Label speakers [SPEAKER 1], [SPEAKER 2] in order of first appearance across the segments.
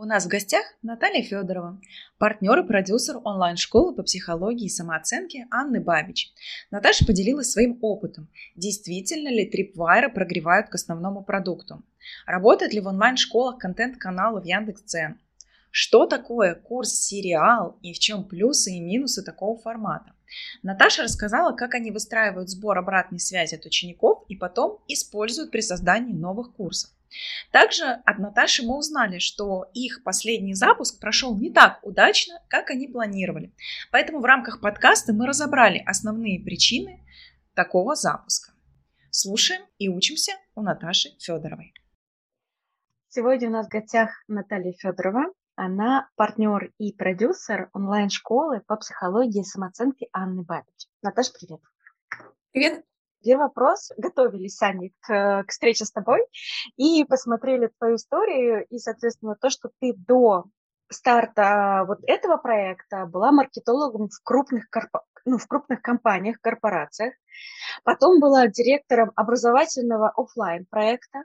[SPEAKER 1] У нас в гостях Наталья Федорова, партнер и продюсер онлайн-школы по психологии и самооценке Анны Бабич. Наташа поделилась своим опытом. Действительно ли трипвайры прогревают к основному продукту? Работает ли в онлайн-школах контент-каналов Яндекс.Дзен? Что такое курс-сериал и в чем плюсы и минусы такого формата? Наташа рассказала, как они выстраивают сбор обратной связи от учеников и потом используют при создании новых курсов. Также от Наташи мы узнали, что их последний запуск прошел не так удачно, как они планировали. Поэтому в рамках подкаста мы разобрали основные причины такого запуска. Слушаем и учимся у Наташи Федоровой.
[SPEAKER 2] Сегодня у нас в гостях Наталья Федорова. Она партнер и продюсер онлайн-школы по психологии и самооценке Анны Бабич. Наташа, привет.
[SPEAKER 1] Привет.
[SPEAKER 2] Первый вопрос. Готовились сами к, к встрече с тобой и посмотрели твою историю и, соответственно, то, что ты до старта вот этого проекта была маркетологом в крупных, корпо... ну, в крупных компаниях, корпорациях. Потом была директором образовательного офлайн проекта,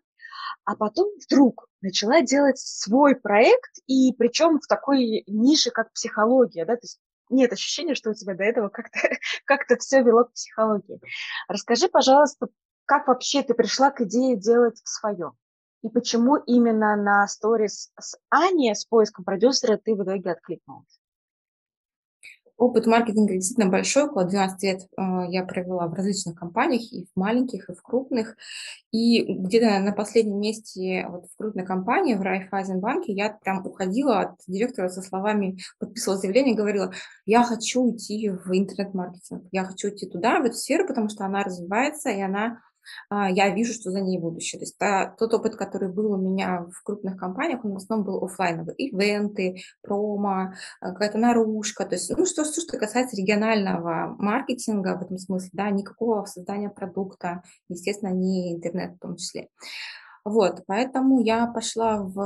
[SPEAKER 2] а потом вдруг начала делать свой проект, и причем в такой нише, как психология, да, то есть нет ощущения, что у тебя до этого как-то как все вело к психологии. Расскажи, пожалуйста, как вообще ты пришла к идее делать свое? И почему именно на сторис с Аней, с поиском продюсера, ты в итоге откликнулась?
[SPEAKER 3] Опыт маркетинга действительно большой, около 12 лет э, я провела в различных компаниях, и в маленьких, и в крупных. И где-то на последнем месте вот в крупной компании, в Райфайзенбанке, я прям уходила от директора со словами, подписывала заявление, говорила, я хочу идти в интернет-маркетинг, я хочу идти туда, в эту сферу, потому что она развивается, и она я вижу, что за ней будущее. То есть тот опыт, который был у меня в крупных компаниях, он в основном был офлайновый. Ивенты, промо, а, какая-то наружка. То есть, ну, что, что, что касается регионального маркетинга в этом смысле, да, никакого создания продукта, естественно, не интернет в том числе. Вот, поэтому я пошла в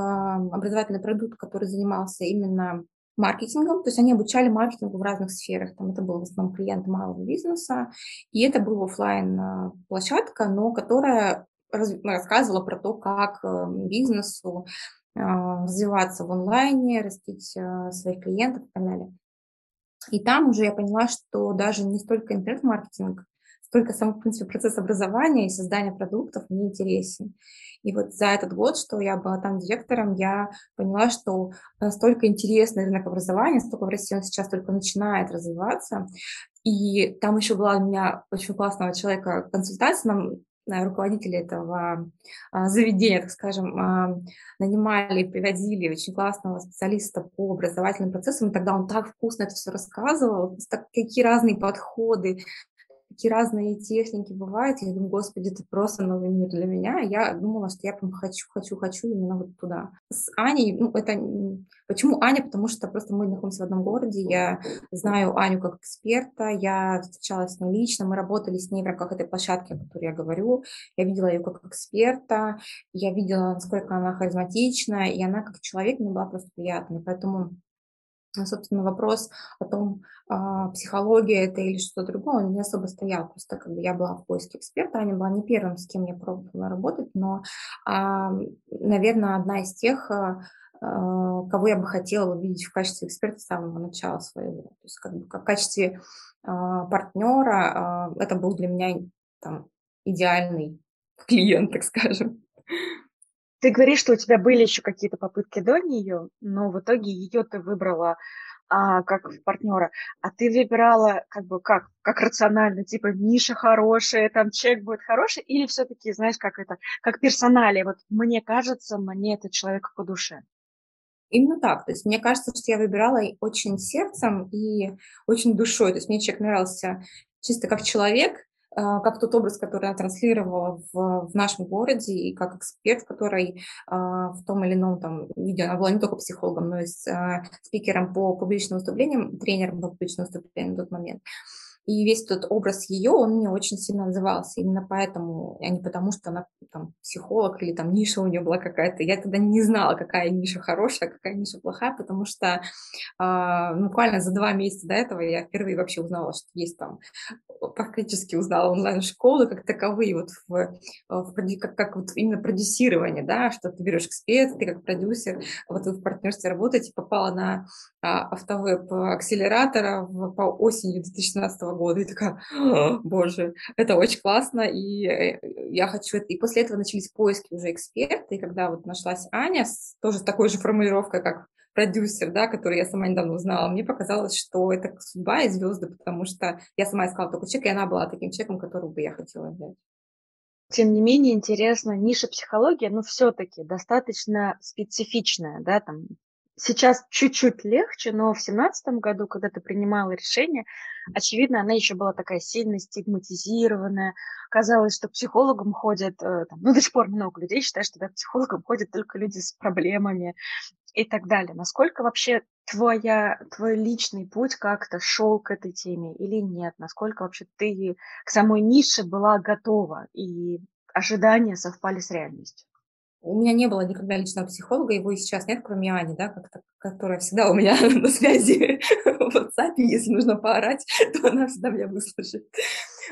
[SPEAKER 3] образовательный продукт, который занимался именно маркетингом, то есть они обучали маркетингу в разных сферах. Там это был в основном клиент малого бизнеса, и это была офлайн а, площадка, но которая рассказывала про то, как э, бизнесу а, развиваться в онлайне, растить своих клиентов и так далее. И там уже я поняла, что даже не столько интернет-маркетинг, столько сам, в принципе, процесс образования и создания продуктов мне интересен. И вот за этот год, что я была там директором, я поняла, что настолько интересный рынок образования, столько в России он сейчас только начинает развиваться. И там еще была у меня очень классного человека консультация, нам э, руководители этого а, заведения, так скажем, а, нанимали, приводили очень классного специалиста по образовательным процессам, и тогда он так вкусно это все рассказывал, какие разные подходы, такие разные техники бывают. Я думаю, господи, это просто новый мир для меня. Я думала, что я прям хочу, хочу, хочу именно вот туда. С Аней, ну, это... Почему Аня? Потому что просто мы находимся в одном городе. Я знаю Аню как эксперта, я встречалась с ней лично, мы работали с ней в рамках этой площадки, о которой я говорю. Я видела ее как эксперта, я видела, насколько она харизматична, и она как человек мне была просто приятной. Поэтому собственно, вопрос о том, а, психология это или что-то другое, он не особо стоял. Просто как бы я была в поиске эксперта, Аня была не первым, с кем я пробовала работать, но, а, наверное, одна из тех, а, кого я бы хотела увидеть в качестве эксперта с самого начала своего. То есть как бы в качестве партнера это был для меня там, идеальный клиент, так скажем.
[SPEAKER 2] Ты говоришь, что у тебя были еще какие-то попытки до нее, но в итоге ее ты выбрала а, как партнера, а ты выбирала как бы как, как рационально, типа ниша хорошая, там чек будет хороший, или все-таки, знаешь, как это, как персоналия, вот мне кажется, мне этот человек по душе.
[SPEAKER 3] Именно так. То есть мне кажется, что я выбирала очень сердцем и очень душой. То есть мне человек нравился чисто как человек, как тот образ, который я транслировала в, в нашем городе, и как эксперт, который а, в том или ином там видео, она была не только психологом, но и с, а, спикером по публичным выступлениям, тренером по публичным выступлениям в тот момент. И весь тот образ ее, он мне очень сильно отзывался. Именно поэтому, а не потому, что она там психолог или там ниша у нее была какая-то. Я тогда не знала, какая ниша хорошая, какая ниша плохая, потому что э, буквально за два месяца до этого я впервые вообще узнала, что есть там, практически узнала онлайн-школы как таковые, вот в, в как, как вот именно продюсирование, да, что ты берешь эксперт, ты как продюсер, вот вы в партнерстве работаете, попала на а, автовеб акселератора по осенью 2017 года, и такая, боже, это очень классно, и э, я хочу это. И после этого начались поиски уже эксперта, и когда вот нашлась Аня, с, тоже с такой же формулировкой, как продюсер, да, который я сама недавно узнала, мне показалось, что это судьба и звезды, потому что я сама искала такой человек, и она была таким человеком, которого бы я хотела взять.
[SPEAKER 2] Тем не менее, интересно, ниша психологии, но все-таки достаточно специфичная, да, там сейчас чуть-чуть легче, но в семнадцатом году, когда ты принимала решение, очевидно, она еще была такая сильно стигматизированная. Казалось, что психологам ходят, э, там, ну, до сих пор много людей считают, что да, психологам ходят только люди с проблемами и так далее. Насколько вообще твоя, твой личный путь как-то шел к этой теме или нет? Насколько вообще ты к самой нише была готова и ожидания совпали с реальностью?
[SPEAKER 3] У меня не было никогда личного психолога, его и сейчас нет, кроме Ани, да, которая всегда у меня на связи в WhatsApp, если нужно поорать, то она всегда меня выслушает.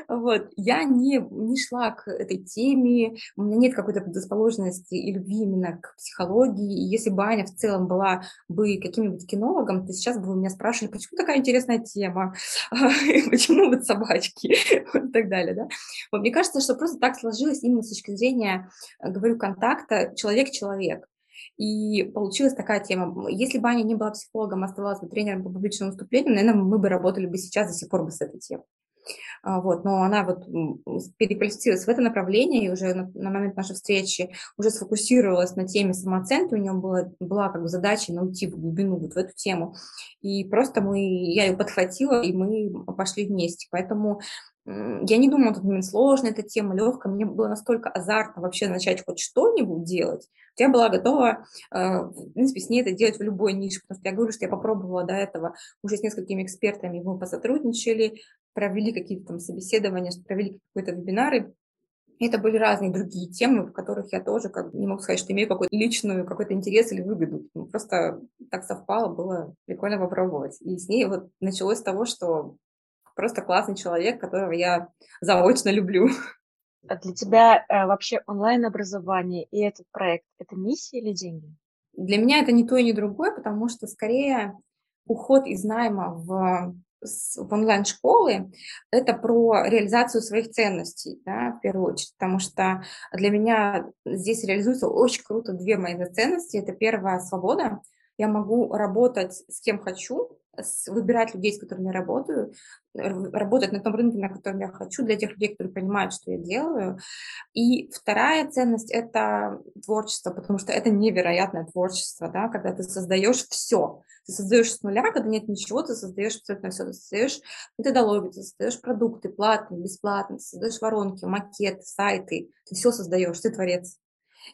[SPEAKER 3] Вот. Я не, не шла к этой теме, у меня нет какой-то предрасположенности и любви именно к психологии. И если бы Аня в целом была бы каким-нибудь кинологом, то сейчас бы вы меня спрашивали, почему такая интересная тема, почему вот собачки и так далее. Да? Вот мне кажется, что просто так сложилось именно с точки зрения, э, говорю, контакта человек-человек. И получилась такая тема. Если бы Аня не была психологом, а оставалась бы тренером по публичному выступлению, наверное, мы бы работали бы сейчас до сих пор бы с этой темой. А, вот, но она вот переквалифицировалась в это направление и уже на, на момент нашей встречи уже сфокусировалась на теме самооценки, у нее была, была как бы задача найти в глубину вот в эту тему. И просто мы, я ее подхватила, и мы пошли вместе. Поэтому я не думала, что сложная эта тема, легкая. Мне было настолько азартно вообще начать хоть что-нибудь делать. Я была готова, э, в принципе, с ней это делать в любой нише, потому что я говорю, что я попробовала до этого уже с несколькими экспертами, мы посотрудничали, провели какие-то там собеседования, провели какие-то вебинары, это были разные другие темы, в которых я тоже как не могу сказать, что имею какой-то личную, какой-то интерес или выгоду. Ну, просто так совпало, было прикольно попробовать. И с ней вот началось с того, что просто классный человек, которого я заочно люблю.
[SPEAKER 2] А для тебя э, вообще онлайн-образование и этот проект – это миссия или деньги?
[SPEAKER 3] Для меня это не то и не другое, потому что скорее уход из найма в в онлайн-школы, это про реализацию своих ценностей, да, в первую очередь, потому что для меня здесь реализуются очень круто две мои ценности. Это первая – свобода. Я могу работать с кем хочу, выбирать людей, с которыми я работаю, работать на том рынке, на котором я хочу, для тех людей, которые понимают, что я делаю. И вторая ценность – это творчество, потому что это невероятное творчество, да, когда ты создаешь все. Ты создаешь с нуля, когда нет ничего, ты создаешь абсолютно все. Ты создаешь методологию, ты создаешь продукты платные, бесплатные, ты создаешь воронки, макеты, сайты. Ты все создаешь, ты творец.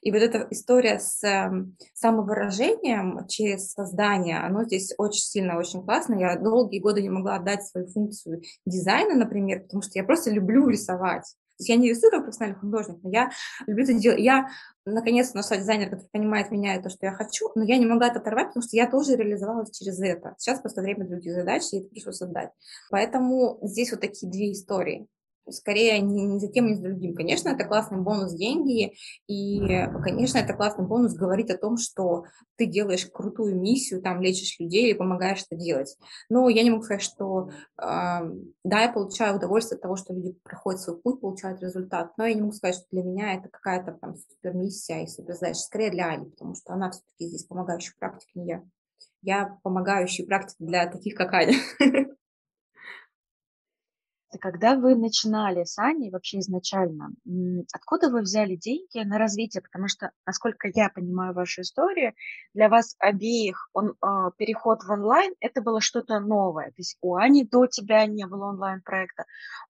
[SPEAKER 3] И вот эта история с эм, самовыражением через создание, оно здесь очень сильно, очень классно. Я долгие годы не могла отдать свою функцию дизайна, например, потому что я просто люблю рисовать. То есть я не рисую как профессиональный художник, но я люблю это делать. Я наконец-то нашла дизайнера, который понимает меня и то, что я хочу, но я не могла это оторвать, потому что я тоже реализовалась через это. Сейчас просто время других задач, и это пришлось создать. Поэтому здесь вот такие две истории скорее не, не за тем, не за другим. Конечно, это классный бонус деньги, и, конечно, это классный бонус говорить о том, что ты делаешь крутую миссию, там, лечишь людей или помогаешь это делать. Но я не могу сказать, что, э, да, я получаю удовольствие от того, что люди проходят свой путь, получают результат, но я не могу сказать, что для меня это какая-то там супер миссия и супер задача, скорее для Али, потому что она все-таки здесь помогающий практик, не я. Я помогающий практик для таких, как Аня.
[SPEAKER 2] Когда вы начинали с Аней вообще изначально, откуда вы взяли деньги на развитие? Потому что, насколько я понимаю вашу историю, для вас обеих он, а, переход в онлайн – это было что-то новое. То есть у Ани до тебя не было онлайн-проекта,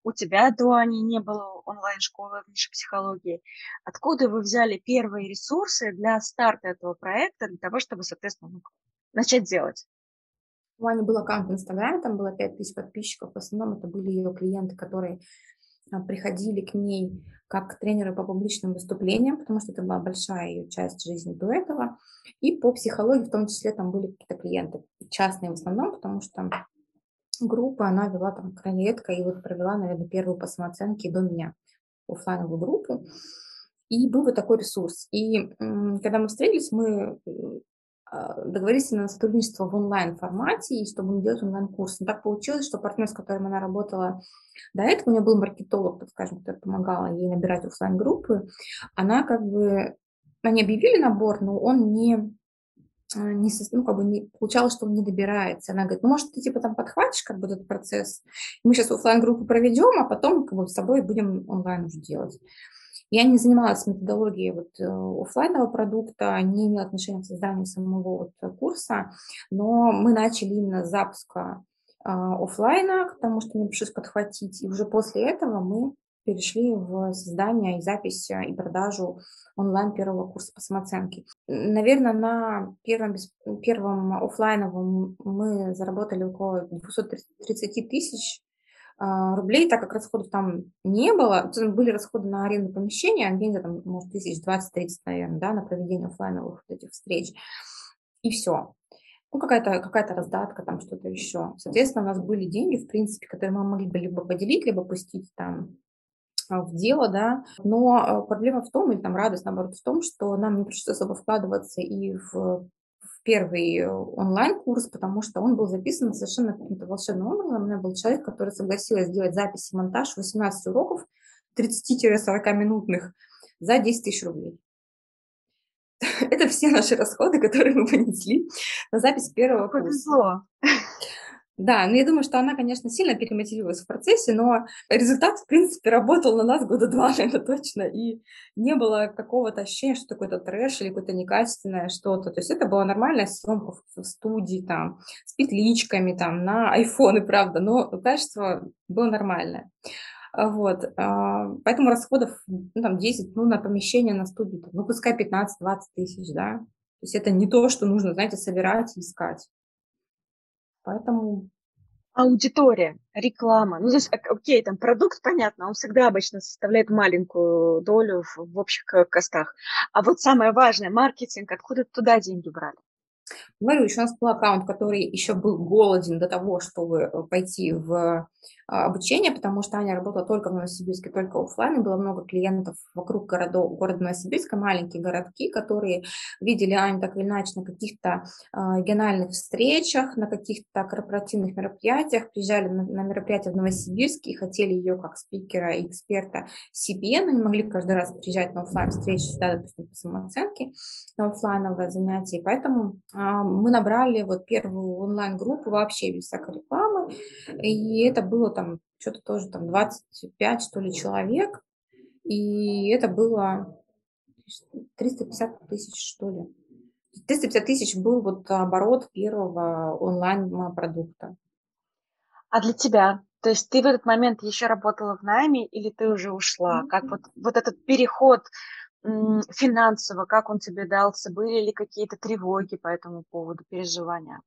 [SPEAKER 2] у тебя до Ани не было онлайн-школы в нише психологии. Откуда вы взяли первые ресурсы для старта этого проекта, для того, чтобы, соответственно, ну, начать делать?
[SPEAKER 3] У Ани был аккаунт в Инстаграме, там было 5000 подписчиков. В основном это были ее клиенты, которые а, приходили к ней как тренеры по публичным выступлениям, потому что это была большая ее часть жизни до этого. И по психологии в том числе там были какие-то клиенты, частные в основном, потому что группа она вела там крайне редко и вот провела, наверное, первую по самооценке до меня офлайновую группу. И был вот такой ресурс. И когда мы встретились, мы а, договорились на сотрудничество в онлайн-формате, и чтобы не делать онлайн-курс. Но так получилось, что партнер, с которым она работала до этого, у нее был маркетолог, так скажем, который помогала ей набирать офлайн группы она как бы, они объявили набор, но он не, а, не, ну, как бы не получалось, что он не добирается. Она говорит, ну, может, ты типа там подхватишь как бы этот процесс, мы сейчас офлайн группу проведем, а потом как бы с тобой будем онлайн уже делать. Я не занималась методологией вот э, офлайнового продукта, не имела отношения к созданию самого вот курса, но мы начали именно с запуска а, офлайна, потому что мне пришлось подхватить, и уже после этого мы перешли в создание и запись э, и продажу онлайн первого курса по самооценке. Наверное, на первом, первом офлайновом мы заработали около 230 тысяч рублей, так как расходов там не было. Были расходы на аренду помещения, где-то там, может, тысяч 20-30, наверное, да, на проведение офлайновых вот этих встреч. И все. Ну, какая-то какая раздатка, там что-то еще. Соответственно, у нас были деньги, в принципе, которые мы могли бы либо поделить, либо пустить там а, в дело, да, но а, проблема в том, или там радость, наоборот, в том, что нам не пришлось особо вкладываться и в первый э, онлайн-курс, потому что он был записан совершенно каким-то волшебным образом. У меня был человек, который согласился сделать запись и монтаж 18 уроков 30-40 минутных за 10 тысяч рублей. Это все наши расходы, которые мы понесли на запись первого курса. Повезло. Да, ну я думаю, что она, конечно, сильно перемотивировалась в процессе, но результат, в принципе, работал на нас года два, наверное, точно, и не было какого-то ощущения, что какой-то трэш или какое-то некачественное что-то. То есть это была нормальная съемка в студии, там, с петличками, там, на айфоны, правда, но качество было нормальное. А, вот, а, поэтому расходов, ну, там, 10, ну, на помещение, на студию, ну, пускай 15-20 тысяч, да. То есть это не то, что нужно, знаете, собирать и искать. Поэтому
[SPEAKER 2] аудитория, реклама. Ну, то есть, окей, там продукт, понятно, он всегда обычно составляет маленькую долю в, в общих костах. А вот самое важное, маркетинг, откуда туда деньги брали?
[SPEAKER 3] Говорю, еще у нас был аккаунт, который еще был голоден до того, чтобы э, пойти в а, обучение, потому что Аня работала только в Новосибирске, только офлайн, было много клиентов вокруг городов, города Новосибирска, маленькие городки, которые видели Аню так или иначе на каких-то э, региональных встречах, на каких-то корпоративных мероприятиях, приезжали на, мероприятия в Новосибирске и хотели ее как спикера и эксперта себе, но не могли каждый раз приезжать на офлайн встречи сюда, допустим, по самооценке, на офлайновое занятие, поэтому э, мы набрали вот первую онлайн-группу вообще без всякой рекламы, и это было там там что-то тоже там 25, что ли, человек, и это было 350 тысяч, что ли. 350 тысяч был вот оборот первого онлайн-продукта.
[SPEAKER 2] А для тебя? То есть ты в этот момент еще работала в найме или ты уже ушла? Как вот, вот этот переход финансово, как он тебе дался? Были ли какие-то тревоги по этому поводу, переживания?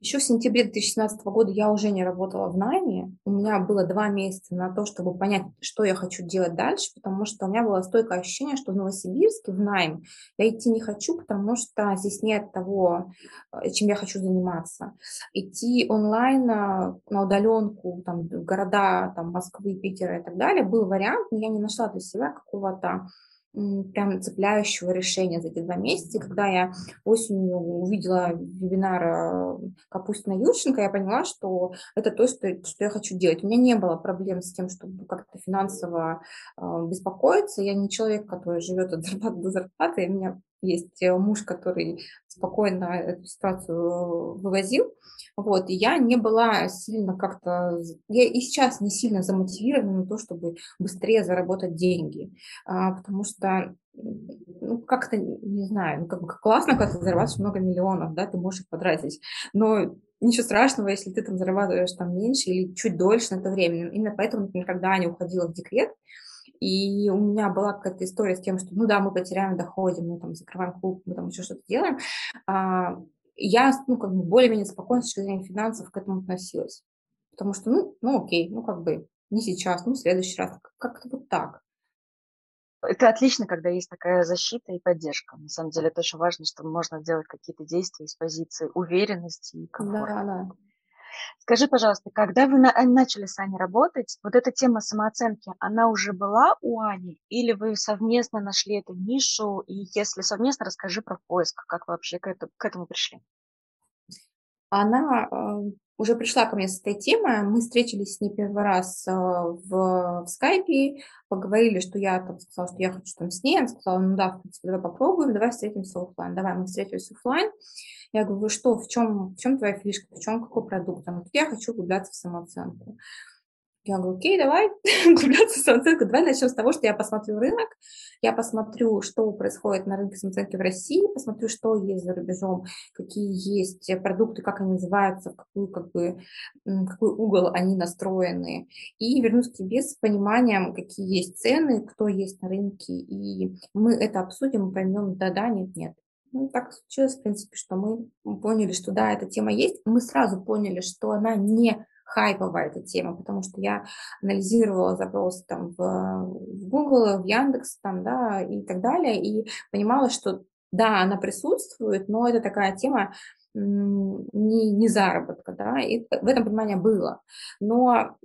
[SPEAKER 3] Еще в сентябре 2017 года я уже не работала в найме. У меня было два месяца на то, чтобы понять, что я хочу делать дальше, потому что у меня было стойкое ощущение, что в Новосибирске в найм я идти не хочу, потому что здесь нет того, э, чем я хочу заниматься. Идти онлайн э, на удаленку, там, в города там, Москвы, Питера и так далее был вариант, но я не нашла для себя какого-то прям цепляющего решения за эти два месяца. когда я осенью увидела вебинар э, Капустина Юрченко, я поняла, что это то, что, что я хочу делать. У меня не было проблем с тем, чтобы как-то финансово э, беспокоиться. Я не человек, который живет от зарплаты до зарплаты. У меня есть э, муж, который спокойно эту ситуацию вывозил. Вот, и я не была сильно как-то, я и сейчас не сильно замотивирована на то, чтобы быстрее заработать деньги, а, потому что ну, как-то, не знаю, ну, как бы классно, когда ты зарабатываешь много миллионов, да, ты можешь их потратить, но ничего страшного, если ты там зарабатываешь там меньше или чуть дольше на это время. Именно поэтому, например, когда Аня уходила в декрет, и у меня была какая-то история с тем, что, ну да, мы потеряем доходе, мы там закрываем клуб, мы там еще что-то делаем. А, я, ну, как бы более-менее спокойно с точки зрения финансов к этому относилась. Потому что, ну, ну окей, ну, как бы не сейчас, ну, в следующий раз. Как-то вот так.
[SPEAKER 2] Это отлично, когда есть такая защита и поддержка. На самом деле это очень важно, что можно делать какие-то действия из позиции уверенности и комфорта. Да, да. Скажи, пожалуйста, когда вы на, начали с Аней работать, вот эта тема самооценки, она уже была у Ани, или вы совместно нашли эту нишу? И если совместно, расскажи про поиск, как вы вообще к, это, к этому пришли.
[SPEAKER 3] Она э, уже пришла ко мне с этой темой. Мы встретились с ней первый раз э, в, в скайпе, поговорили, что я там сказала, что я хочу там с ней. Она сказала, ну да, в принципе, давай попробуем, давай встретимся офлайн. Давай, мы встретились офлайн. Я говорю, что, в чем, в чем твоя фишка, в чем какой продукт? Она говорит, я хочу углубляться в самооценку. Я говорю, окей, давай углубляться в самооценку. Давай начнем с того, что я посмотрю рынок, я посмотрю, что происходит на рынке самооценки в России, посмотрю, что есть за рубежом, какие есть продукты, как они называются, в какую, как бы, какой угол они настроены. И вернусь к тебе с пониманием, какие есть цены, кто есть на рынке. И мы это обсудим, поймем, да-да, нет-нет. Ну, так случилось, в принципе, что мы поняли, что да, эта тема есть. Мы сразу поняли, что она не хайповая эта тема, потому что я анализировала запросы там в, в Google, в Яндекс там, да, и так далее, и понимала, что да, она присутствует, но это такая тема не, не заработка, да, и в этом понимание было. Но,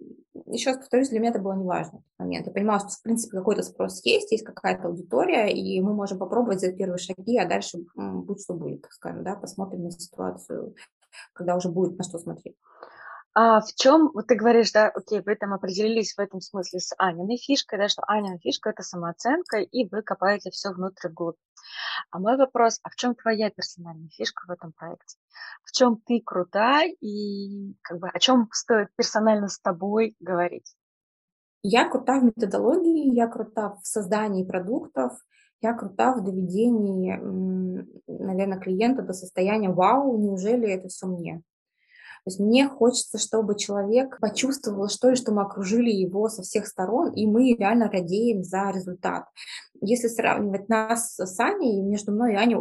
[SPEAKER 3] еще раз повторюсь, для меня это было неважно в тот момент. Я понимала, что, в принципе, какой-то спрос есть, есть какая-то аудитория, и мы можем попробовать сделать первые шаги, а дальше будь что будет, так скажем, да, посмотрим на ситуацию, когда уже будет на что смотреть.
[SPEAKER 2] А в чем, вот ты говоришь, да, окей, вы там определились в этом смысле с Аниной фишкой, да, что Анина фишка – это самооценка, и вы копаете все внутрь вглубь. А мой вопрос, а в чем твоя персональная фишка в этом проекте? В чем ты крута и как бы о чем стоит персонально с тобой говорить?
[SPEAKER 3] Я крута в методологии, я крута в создании продуктов, я крута в доведении, наверное, клиента до состояния «Вау, неужели это все мне?». То есть мне хочется, чтобы человек почувствовал, что ли, что мы окружили его со всех сторон, и мы реально радеем за результат. Если сравнивать нас с Аней, между мной и Аней,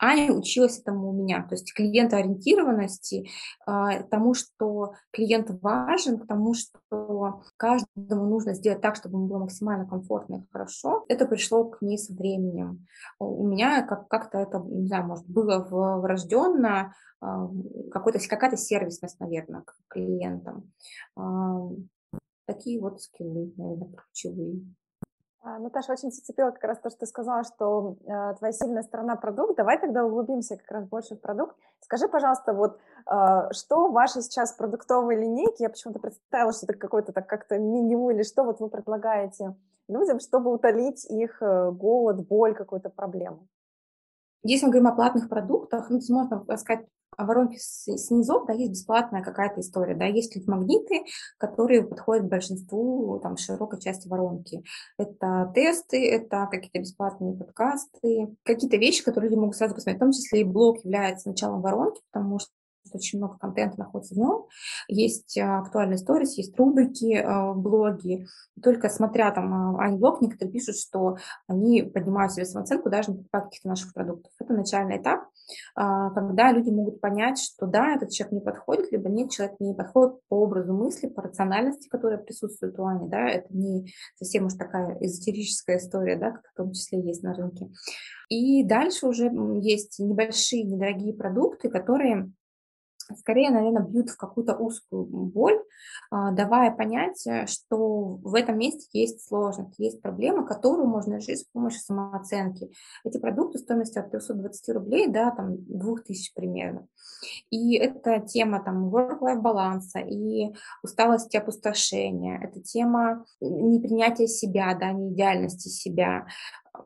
[SPEAKER 3] Аня училась этому у меня, то есть клиентоориентированности, а, тому, что клиент важен, к тому, что каждому нужно сделать так, чтобы ему было максимально комфортно и хорошо, это пришло к ней со временем. У меня как- как-то это, не знаю, может, было врожденно, какой-то, какая-то сервисность, наверное, к клиентам. Такие вот скиллы, наверное, ключевые.
[SPEAKER 1] А, Наташа, очень зацепила как раз то, что ты сказала, что э, твоя сильная сторона продукт. Давай тогда углубимся как раз больше в продукт. Скажи, пожалуйста, вот э, что в вашей сейчас продуктовой линейке? Я почему-то представила, что это какой-то так как-то меню или что вот вы предлагаете людям, чтобы утолить их э, голод, боль, какую-то проблему.
[SPEAKER 3] Если мы говорим о платных продуктах, ну, можно сказать воронки снизу, да, есть бесплатная какая-то история, да, есть магниты, которые подходят большинству, там, широкой части воронки. Это тесты, это какие-то бесплатные подкасты, какие-то вещи, которые люди могут сразу посмотреть, в том числе и блог является началом воронки, потому что очень много контента находится в нем. Есть э, актуальные сторис, есть рубрики э, в блоге. Только смотря там э, Айн-блог, некоторые пишут, что они поднимают себе самооценку даже на каких-то наших продуктов. Это начальный этап, когда люди могут понять, что да, этот человек не подходит, либо нет, человек не подходит по образу мысли, по рациональности, которая присутствует у Ани. Да? Это не совсем уж такая эзотерическая история, да, как в том числе есть на рынке. И дальше уже есть небольшие, недорогие продукты, которые скорее, наверное, бьют в какую-то узкую боль, а, давая понять, э, что в этом месте есть сложность, есть проблема, которую можно решить с помощью самооценки. Эти продукты стоимостью от 320 рублей до там, 2000 примерно. И это тема там work-life баланса и усталости опустошения, это тема непринятия себя, да, не идеальности себя,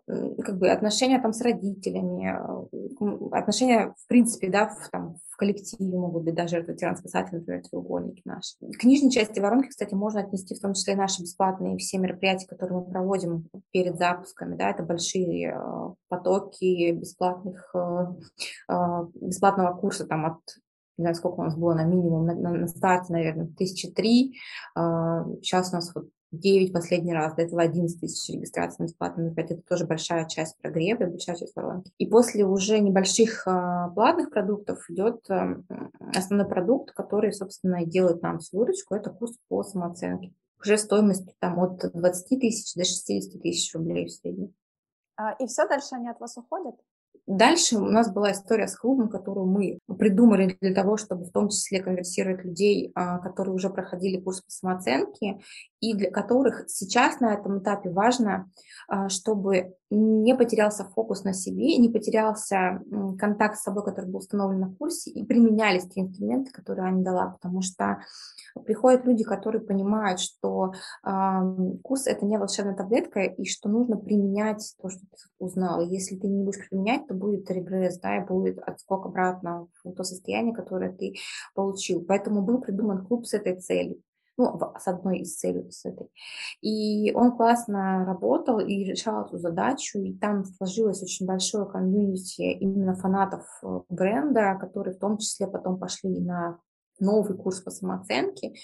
[SPEAKER 3] как бы отношения там с родителями, э, отношения в принципе, да, в, там, коллективе могут быть даже ветеран-спасатель, например, треугольники наши. К нижней части воронки, кстати, можно отнести в том числе и наши бесплатные все мероприятия, которые мы проводим перед запусками, да, это большие э, потоки бесплатных, э, бесплатного курса там от не знаю, сколько у нас было на минимум, на, на, на старте, наверное, тысячи три. Сейчас у нас вот 9 последний раз, до этого 11 тысяч регистраций на бесплатном мероприятии. Это тоже большая часть прогрева, большая часть воронки. И после уже небольших э, платных продуктов идет э, основной продукт, который, собственно, и делает нам всю выручку. Это курс по самооценке. Уже стоимость там от 20 тысяч до 60 тысяч рублей в среднем.
[SPEAKER 2] А, и все, дальше они от вас уходят?
[SPEAKER 3] Дальше у нас была история с клубом, которую мы придумали для того, чтобы в том числе конверсировать людей, а, которые уже проходили курс по самооценке, и для которых сейчас на этом этапе важно, а, чтобы не потерялся фокус на себе, не потерялся контакт с собой, который был установлен на курсе, и применялись те инструменты, которые Аня дала, потому что приходят люди, которые понимают, что курс – это не волшебная таблетка, и что нужно применять то, что ты узнал. Если ты не будешь применять, то будет регресс, да, и будет отскок обратно в то состояние, которое ты получил. Поэтому был придуман клуб с этой целью ну, с одной из целей с этой. И он классно работал и решал эту задачу, и там сложилось очень большое комьюнити именно фанатов э, бренда, которые в том числе потом пошли на новый курс по самооценке,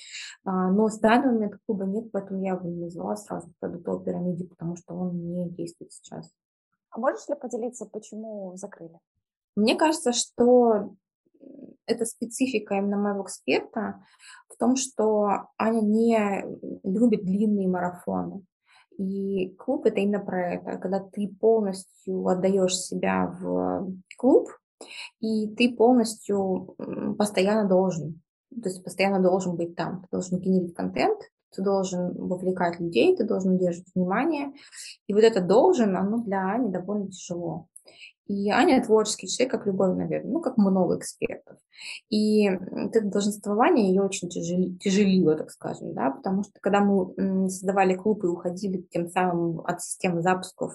[SPEAKER 3] а, но в данный момент клуба нет, поэтому я его не назвала сразу продуктовой пирамиде, потому что он не действует сейчас.
[SPEAKER 2] А можешь ли поделиться, почему закрыли?
[SPEAKER 3] Мне кажется, что это специфика именно моего эксперта в том, что Аня не любит длинные марафоны. И клуб это именно про это, когда ты полностью отдаешь себя в клуб, и ты полностью постоянно должен, то есть постоянно должен быть там, ты должен генерить контент, ты должен вовлекать людей, ты должен удерживать внимание. И вот это должен, оно для Ани довольно тяжело. И Аня творческий человек, как любой, наверное, ну, как много экспертов. И это долженствование ее очень тяжели, тяжелило, так скажем, да, потому что когда мы создавали клуб и уходили тем самым от системы запусков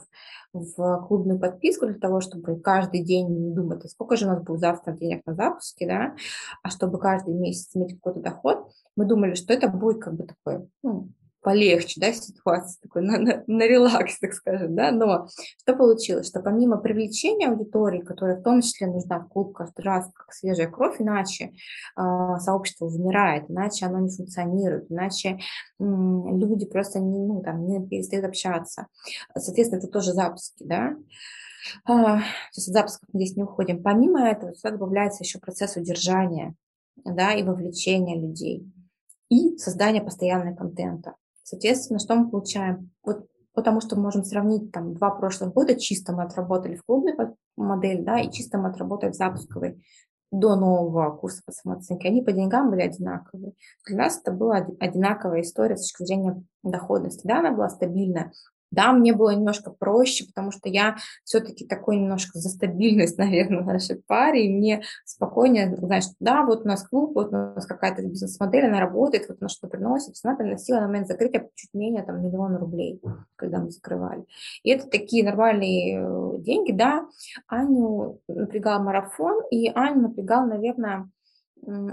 [SPEAKER 3] в клубную подписку для того, чтобы каждый день не думать, а сколько же у нас будет завтра денег на запуске, да, а чтобы каждый месяц иметь какой-то доход, мы думали, что это будет как бы такой, ну, полегче, да, ситуация, такой на, на, на релакс, так скажем, да, но что получилось, что помимо привлечения аудитории, которая в том числе нужна в клуб каждый раз, как свежая кровь, иначе э, сообщество вымирает, иначе оно не функционирует, иначе э, люди просто не, ну, там, не перестают общаться. Соответственно, это тоже запуски, да, а, то есть от запусков мы здесь не уходим. Помимо этого, сюда добавляется еще процесс удержания, да, и вовлечения людей и создания постоянного контента. Соответственно, что мы получаем? Вот потому что мы можем сравнить там два прошлых года, чисто мы отработали в клубной модель, да, и чисто мы отработали в запусковой до нового курса по самооценке, они по деньгам были одинаковые. Для нас это была одинаковая история с точки зрения доходности. Да, она была стабильная, да, мне было немножко проще, потому что я все-таки такой немножко за стабильность, наверное, в нашей паре, и мне спокойнее, знаешь, да, вот у нас клуб, вот у нас какая-то бизнес-модель, она работает, вот она что приносит, она приносила на момент закрытия чуть менее там миллион рублей, когда мы закрывали. И это такие нормальные э, деньги, да. Аню напрягал марафон, и Аню напрягал, наверное,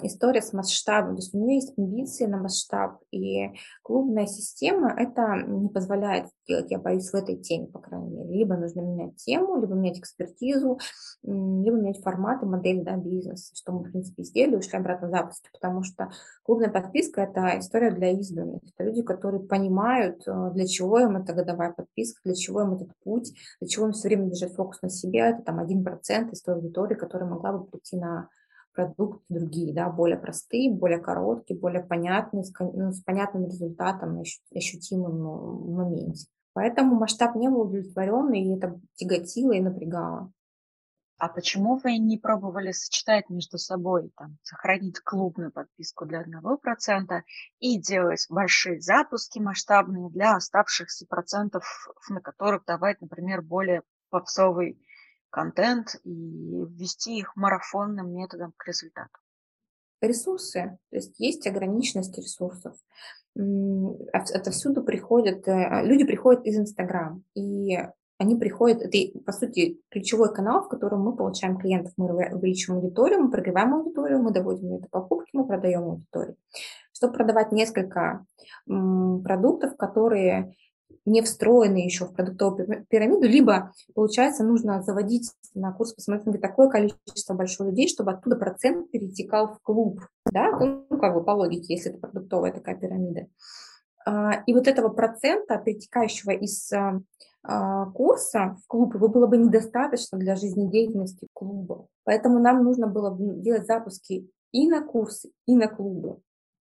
[SPEAKER 3] история с масштабом. То есть у нее есть амбиции на масштаб, и клубная система это не позволяет сделать, я боюсь, в этой теме, по крайней мере. Либо нужно менять тему, либо менять экспертизу, либо менять формат и модель да, бизнеса, что мы, в принципе, сделали, ушли обратно в запуск, потому что клубная подписка – это история для избранных. Это люди, которые понимают, э, для чего им эта годовая подписка, для чего им этот путь, для чего им все время держать фокус на себе. Это там 1% из той аудитории, которая могла бы прийти на продукты другие, да, более простые, более короткие, более понятные, с, ну, с понятным результатом, ощутимым ну, в моменте. Поэтому масштаб не был удовлетворен, и это тяготило и напрягало.
[SPEAKER 2] А почему вы не пробовали сочетать между собой, там, сохранить клубную подписку для одного процента и делать большие запуски масштабные для оставшихся процентов, на которых давать, например, более попсовый контент и ввести их марафонным методом к результату?
[SPEAKER 3] Ресурсы, то есть есть ограниченность ресурсов. Отовсюду приходят, э, люди приходят из Инстаграм, и они приходят, это, по сути, ключевой канал, в котором мы получаем клиентов, мы увеличиваем аудиторию, мы прогреваем аудиторию, мы доводим это покупки, мы продаем аудиторию. Чтобы продавать несколько продуктов, которые не встроены еще в продуктовую пирамиду, либо, получается, нужно заводить на курс по маркетингу такое количество большое людей, чтобы оттуда процент перетекал в клуб, да, ну, как бы по логике, если это продуктовая такая пирамида. А, и вот этого процента, перетекающего из а, а, курса в клуб, его было бы недостаточно для жизнедеятельности клуба. Поэтому нам нужно было делать запуски и на курсы, и на клубы.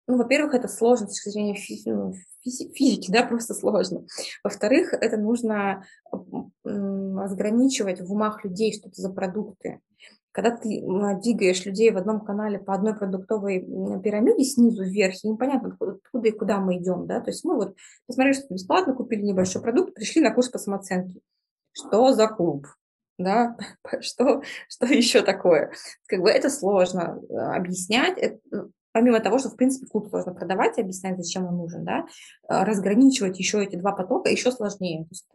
[SPEAKER 3] Ну, во-первых, это сложно с точки зрения ну, физики, да, просто сложно. Во-вторых, это нужно разграничивать в умах людей, что это за продукты. Когда ты двигаешь людей в одном канале по одной продуктовой пирамиде снизу вверх, и непонятно, откуда и куда мы идем, да, то есть мы вот посмотрели, что бесплатно, купили небольшой продукт, пришли на курс по самооценке. Что за клуб? да, что, что еще такое? Как бы это сложно э, объяснять, это, ну, помимо того, что, в принципе, клуб сложно продавать и объяснять, зачем он нужен, да, э, разграничивать еще эти два потока еще сложнее. То есть,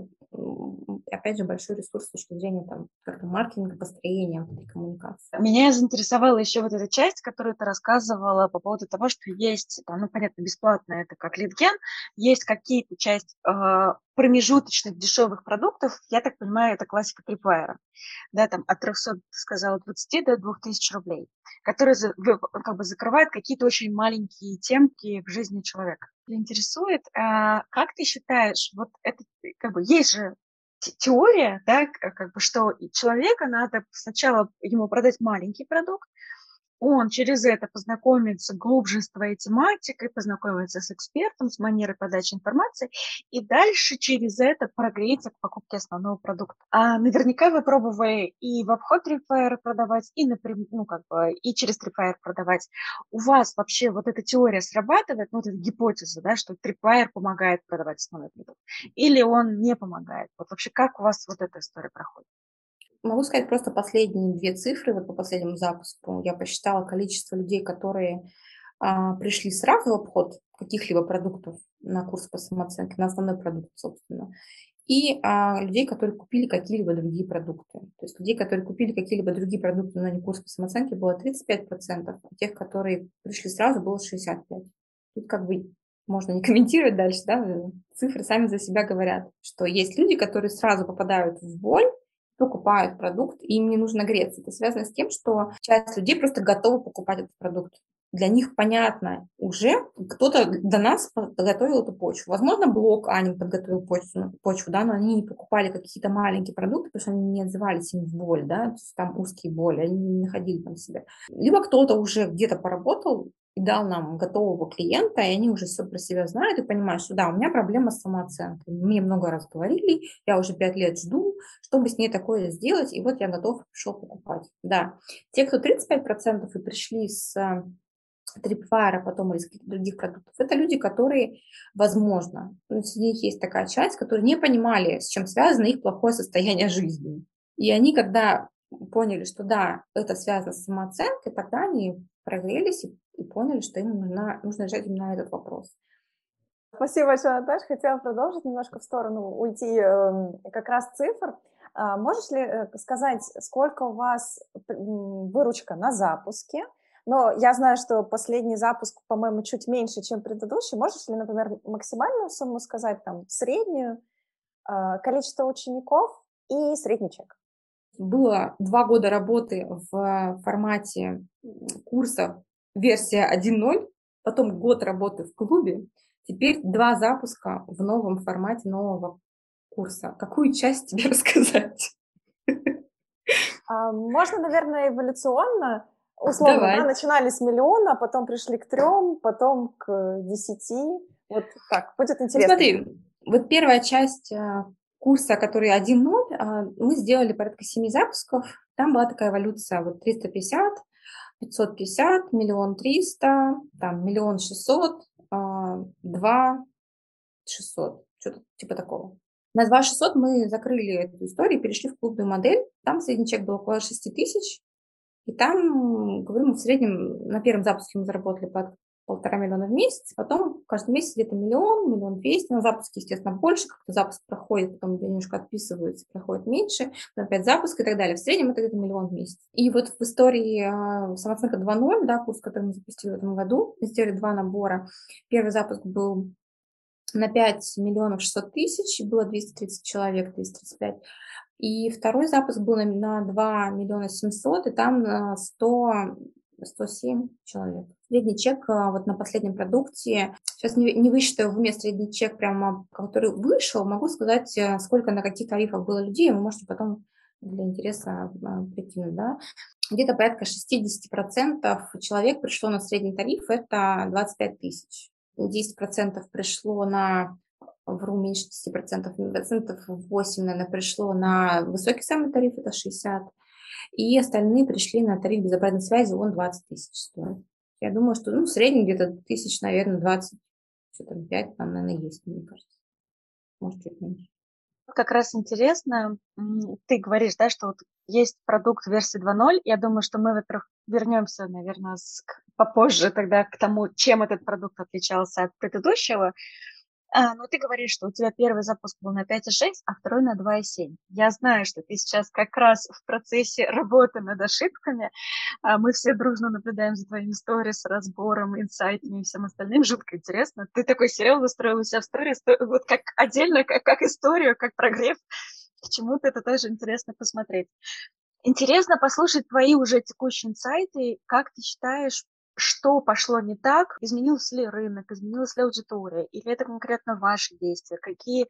[SPEAKER 3] опять же, большой ресурс с точки зрения там, как-то маркетинга, построения коммуникации.
[SPEAKER 2] Меня заинтересовала еще вот эта часть, которую ты рассказывала по поводу того, что есть, ну, понятно, бесплатно это как литген, есть какие-то часть э, промежуточных дешевых продуктов, я так понимаю, это классика Tripwire, да, там от 300, ты сказала, 20 до 2000 рублей, которые как бы закрывают какие-то очень маленькие темки в жизни человека. Интересует, а, как ты считаешь, вот это, как бы, есть же теория, да, как бы, что человека надо сначала ему продать маленький продукт, он через это познакомится глубже с твоей тематикой, познакомится с экспертом, с манерой подачи информации, и дальше через это прогреется к покупке основного продукта. А наверняка вы пробовали и в обход Tripwire продавать, и, напрямую, ну, как бы, и через Tripwire продавать. У вас вообще вот эта теория срабатывает, ну, вот эта гипотеза, да, что Tripwire помогает продавать основной продукт, или он не помогает? Вот вообще как у вас вот эта история проходит?
[SPEAKER 3] Могу сказать просто последние две цифры. Вот по последнему запуску я посчитала количество людей, которые а, пришли сразу в обход каких-либо продуктов на курс по самооценке, на основной продукт, собственно, и а, людей, которые купили какие-либо другие продукты. То есть людей, которые купили какие-либо другие продукты, не курс по самооценке, было 35%, а тех, которые пришли сразу, было 65%. Тут как бы можно не комментировать дальше, да, цифры сами за себя говорят, что есть люди, которые сразу попадают в боль, покупают продукт, и им не нужно греться. Это связано с тем, что часть людей просто готовы покупать этот продукт. Для них понятно уже, кто-то до нас подготовил эту почву. Возможно, блог Ани подготовил почву, почву, да, но они не покупали какие-то маленькие продукты, потому что они не отзывались им в боль, да, то есть там узкие боли, они не находили там себя. Либо кто-то уже где-то поработал и дал нам готового клиента, и они уже все про себя знают и понимают, что да, у меня проблема с самооценкой. Мне много раз говорили, я уже пять лет жду, чтобы с ней такое сделать, и вот я готов пришел покупать. Да, те, кто 35% и пришли с Tripwire, потом из других продуктов, это люди, которые, возможно, ну, среди них есть такая часть, которые не понимали, с чем связано их плохое состояние жизни. И они, когда поняли, что да, это связано с самооценкой, тогда они прогрелись и и поняли, что им нужно, нужно решать именно этот вопрос.
[SPEAKER 4] Спасибо большое, Наташа. Хотела продолжить немножко в сторону, уйти э, как раз цифр. А можешь ли э, сказать, сколько у вас выручка на запуске? Но я знаю, что последний запуск, по-моему, чуть меньше, чем предыдущий. Можешь ли, например, максимальную сумму сказать, там, среднюю, э, количество учеников и средний чек?
[SPEAKER 3] Было два года работы в формате курса версия 1.0, потом год работы в клубе, теперь два запуска в новом формате нового курса. Какую часть тебе рассказать?
[SPEAKER 4] А, можно, наверное, эволюционно. Условно, да, начинали с миллиона, потом пришли к трем, потом к десяти. Вот так, будет ну, интересно.
[SPEAKER 3] смотри, вот первая часть а, курса, который 1.0, а, мы сделали порядка семи запусков. Там была такая эволюция, вот 350, 550, миллион триста, там миллион шестьсот, а, два шестьсот, что-то типа такого. На 2 600 мы закрыли эту историю, перешли в клубную модель. Там средний чек был около 6 тысяч. И там, говорю, мы в среднем на первом запуске мы заработали под полтора миллиона в месяц, потом каждый месяц где-то миллион, миллион двести, на запуске, естественно, больше, как-то запуск проходит, потом немножко отписываются, проходит меньше, потом опять запуск и так далее. В среднем это где-то миллион в месяц. И вот в истории э, самооценка 2.0, да, курс, который мы запустили в этом году, мы сделали два набора. Первый запуск был на 5 миллионов 600 тысяч, было 230 человек, 235. И второй запуск был на 2 миллиона 700, и там 100 107 человек. Средний чек а, вот на последнем продукте, сейчас не, не высчитаю в уме средний чек, прямо, который вышел, могу сказать, э, сколько на каких тарифах было людей, вы можете потом для интереса а, прикинуть, да. Где-то порядка 60% человек пришло на средний тариф, это 25 тысяч. 10% пришло на вру меньше 10%, процентов 8, наверное, пришло на высокий самый тариф, это 60, и остальные пришли на тариф безопасной связи, он 20 тысяч стоит. Я думаю, что ну, в среднем где-то тысяч, наверное, 20, что-то 5 там, наверное, есть, мне кажется. Может, чуть меньше.
[SPEAKER 2] Как раз интересно, ты говоришь, да, что вот есть продукт версии 2.0. Я думаю, что мы, во-первых, вернемся, наверное, с, попозже тогда к тому, чем этот продукт отличался от предыдущего. А, ну, ты говоришь, что у тебя первый запуск был на 5,6, а второй на 2,7. Я знаю, что ты сейчас как раз в процессе работы над ошибками. А мы все дружно наблюдаем за твоими сторис, разбором, инсайтами и всем остальным. Жутко интересно. Ты такой сериал устроил у себя в сторис, вот как отдельно, как, как историю, как прогрев. К чему-то это тоже интересно посмотреть. Интересно послушать твои уже текущие инсайты. Как ты считаешь, что пошло не так, изменился ли рынок, изменилась ли аудитория, или это конкретно ваши действия, какие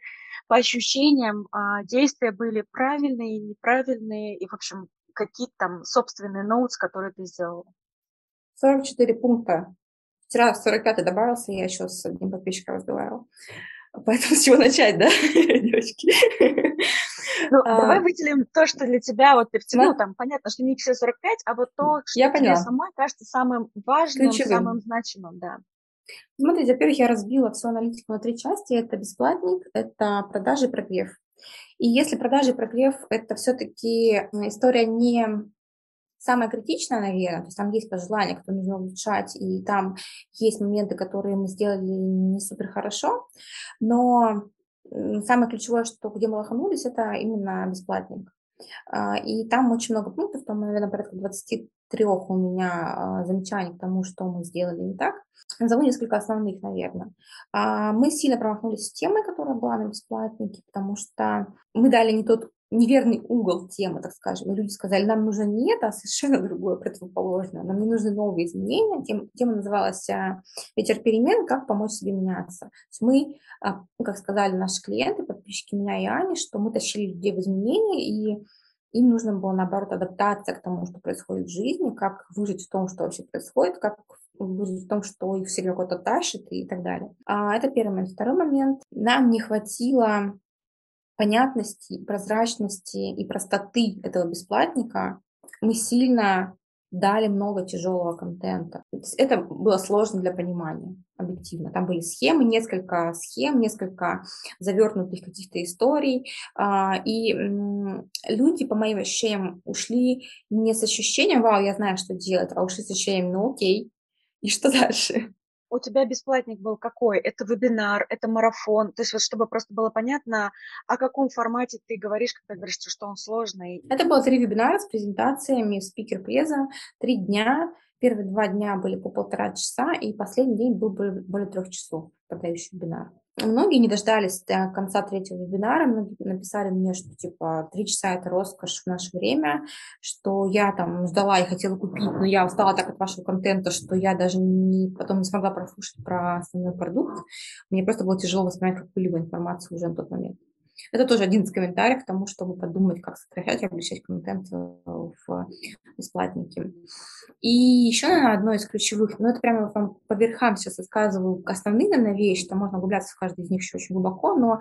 [SPEAKER 2] по ощущениям а, действия были правильные, неправильные, и, в общем, какие там собственные ноутс, которые ты сделала?
[SPEAKER 3] 44 пункта. Вчера 45 добавился, я еще с одним подписчиком разговаривала. Поэтому с чего начать, да, девочки?
[SPEAKER 2] Ну, а, давай выделим то, что для тебя, вот ты втянул, ну, там, понятно, что не все 45, а вот то, что я тебе самой кажется самым важным, Ключевым. самым значимым, да.
[SPEAKER 3] Смотрите, во-первых, я разбила всю аналитику на три части. Это бесплатник, это продажи и прогрев. И если продажи и прогрев – это все-таки история не самая критичная, наверное, то есть там есть пожелания, которые нужно улучшать, и там есть моменты, которые мы сделали не супер хорошо, но самое ключевое, что где мы лоханулись, это именно бесплатник. А, и там очень много пунктов, там, наверное, порядка 23 у меня а, замечаний к тому, что мы сделали не так. Назову несколько основных, наверное. А, мы сильно промахнулись с темой, которая была на бесплатнике, потому что мы дали не тот неверный угол темы, так скажем. Люди сказали, нам нужно не это, а совершенно другое, противоположное. Нам не нужны новые изменения. Тема, тема называлась а, «Ветер перемен. Как помочь себе меняться». Мы, а, как сказали наши клиенты, подписчики меня и Ани, что мы тащили людей в изменения, и им нужно было, наоборот, адаптация к тому, что происходит в жизни, как выжить в том, что вообще происходит, как выжить в том, что их все время куда-то тащит и так далее. А, это первый момент. Второй момент. Нам не хватило понятности, прозрачности и простоты этого бесплатника мы сильно дали много тяжелого контента. Это было сложно для понимания, объективно. Там были схемы, несколько схем, несколько завернутых каких-то историй. А, и люди, по моим ощущениям, ушли не с ощущением «Вау, я знаю, что делать», а ушли с ощущением «Ну окей, и что дальше?»
[SPEAKER 2] У тебя бесплатник был какой? Это вебинар, это марафон? То есть вот чтобы просто было понятно, о каком формате ты говоришь, когда говоришь, что он сложный?
[SPEAKER 3] Это было три вебинара с презентациями, спикер-преза, три дня. Первые два дня были по полтора часа, и последний день был более трех часов, продающий вебинар. Многие не дождались до конца третьего вебинара, многие написали мне, что типа три часа это роскошь в наше время, что я там ждала и хотела купить, но я устала так от вашего контента, что я даже не, потом не смогла прослушать про основной продукт. Мне просто было тяжело воспринимать какую-либо информацию уже на тот момент. Это тоже один из комментариев к тому, чтобы подумать, как сокращать и облегчать контент э, в бесплатнике. И еще, одно из ключевых, ну это прямо вам по верхам сейчас рассказываю основные, наверное, вещи, что можно углубляться в каждый из них еще очень глубоко, но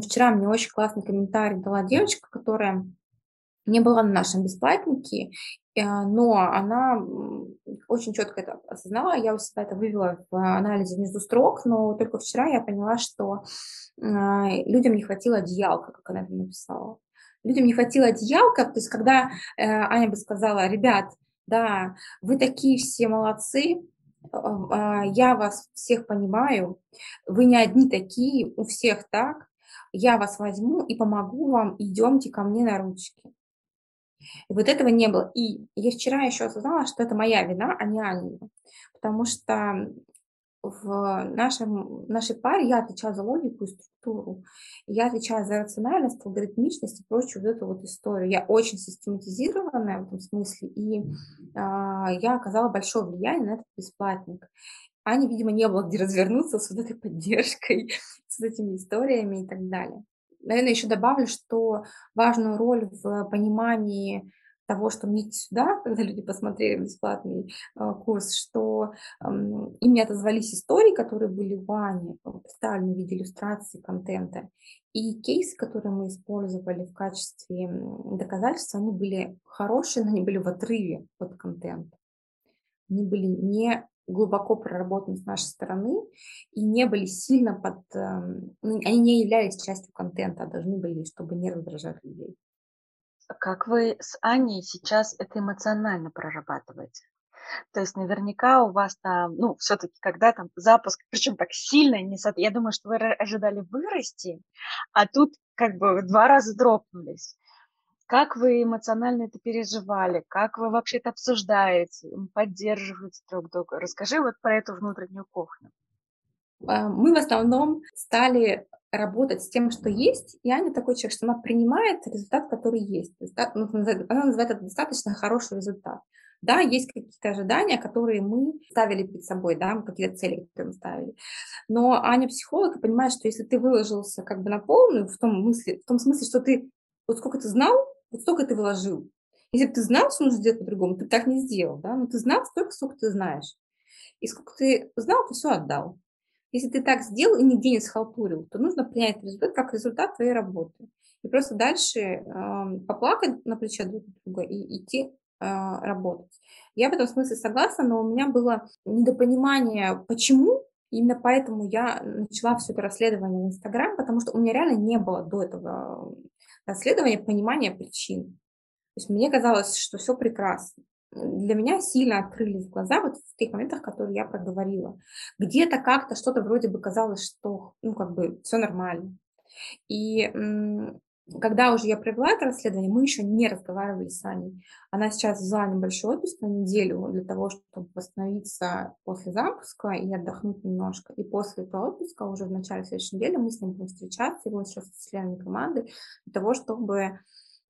[SPEAKER 3] вчера мне очень классный комментарий дала девочка, которая не была на нашем бесплатнике, э, но она очень четко это осознала, я у себя это вывела в анализе между строк, но только вчера я поняла, что а, людям не хватило одеялка, как она это написала. Людям не хватило одеялка, то есть когда э, Аня бы сказала, ребят, да, вы такие все молодцы, а, я вас всех понимаю, вы не одни такие, у всех так, я вас возьму и помогу вам, идемте ко мне на ручки. И вот этого не было. И я вчера еще осознала, что это моя вина, а не Анина. Потому что в нашем, нашей паре я отвечаю за логику и структуру, я отвечаю за рациональность, алгоритмичность и прочую вот эту вот историю. Я очень систематизированная в этом смысле, и э, я оказала большое влияние на этот бесплатник. Ане, видимо, не было где развернуться с вот этой поддержкой, с этими историями и так далее. Наверное, еще добавлю, что важную роль в понимании того, что мне сюда, когда люди посмотрели бесплатный э, курс, что э, им не отозвались истории, которые были в Ане, представлены в виде иллюстрации контента, и кейсы, которые мы использовали в качестве доказательства, они были хорошие, но они были в отрыве от контента. Они были не глубоко проработаны с нашей стороны и не были сильно под... Эм, ну, они не являлись частью контента, а должны были, чтобы не раздражать людей.
[SPEAKER 2] Как вы с Аней сейчас это эмоционально прорабатываете? То есть наверняка у вас там, ну, все-таки, когда там запуск, причем так сильно, не со... я думаю, что вы ожидали вырасти, а тут как бы два раза дропнулись. Как вы эмоционально это переживали? Как вы вообще это обсуждаете, поддерживаете друг друга? Расскажи вот про эту внутреннюю кухню.
[SPEAKER 3] А, мы в основном стали работать с тем, что есть, и Аня такой человек, что она принимает результат, который есть. Ну, она называет это достаточно хороший результат. Да, есть какие-то ожидания, которые мы ставили перед собой, да, какие-то цели, которые мы ставили. Но Аня психолог и понимает, что если ты выложился как бы на полную, в том, мысли, в том смысле, что ты вот сколько ты знал, вот столько ты вложил. Если бы ты знал, что нужно сделать по-другому, ты бы так не сделал, да, но ты знал столько, сколько ты знаешь. И сколько ты знал, ты все отдал. Если ты так сделал и нигде не схалтурил, то нужно принять результат как результат твоей работы. И просто дальше э, поплакать на плече друг друга и идти э, работать. Я в этом смысле согласна, но у меня было недопонимание, почему Именно поэтому я начала все это расследование в Инстаграм, потому что у меня реально не было до этого расследования понимания причин. То есть мне казалось, что все прекрасно. Для меня сильно открылись глаза вот в тех моментах, которые я проговорила. Где-то как-то что-то вроде бы казалось, что ну как бы все нормально. И когда уже я провела это расследование, мы еще не разговаривали с Аней. Она сейчас взяла небольшой отпуск на неделю для того, чтобы восстановиться после запуска и отдохнуть немножко. И после этого отпуска, уже в начале следующей недели, мы с ним будем встречаться, его сейчас с членами команды, для того, чтобы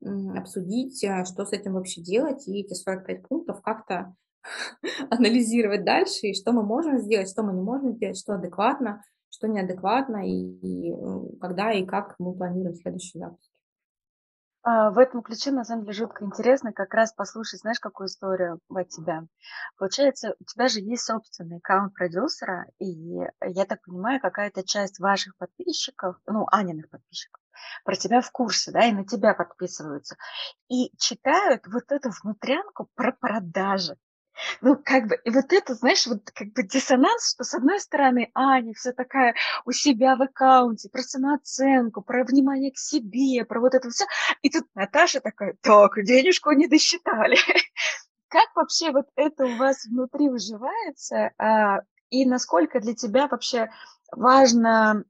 [SPEAKER 3] обсудить, э, что с этим вообще делать, и эти 45 пунктов как-то анализировать дальше, и что мы можем сделать, что мы не можем сделать, что адекватно, что неадекватно и, и когда и как мы планируем следующий запуск.
[SPEAKER 2] А, в этом ключе, на самом деле, жутко интересно как раз послушать, знаешь, какую историю от тебя. Получается, у тебя же есть собственный аккаунт продюсера, и я так понимаю, какая-то часть ваших подписчиков, ну, Аниных подписчиков, про тебя в курсе, да, и на тебя подписываются, и читают вот эту внутрянку про продажи. Ну, как бы, и вот это, знаешь, вот как бы диссонанс, что с одной стороны Аня вся такая у себя в аккаунте, про самооценку, про внимание к себе, про вот это все, и тут Наташа такая, так, денежку не досчитали. Как вообще вот это у вас внутри выживается, а, и насколько для тебя вообще важно,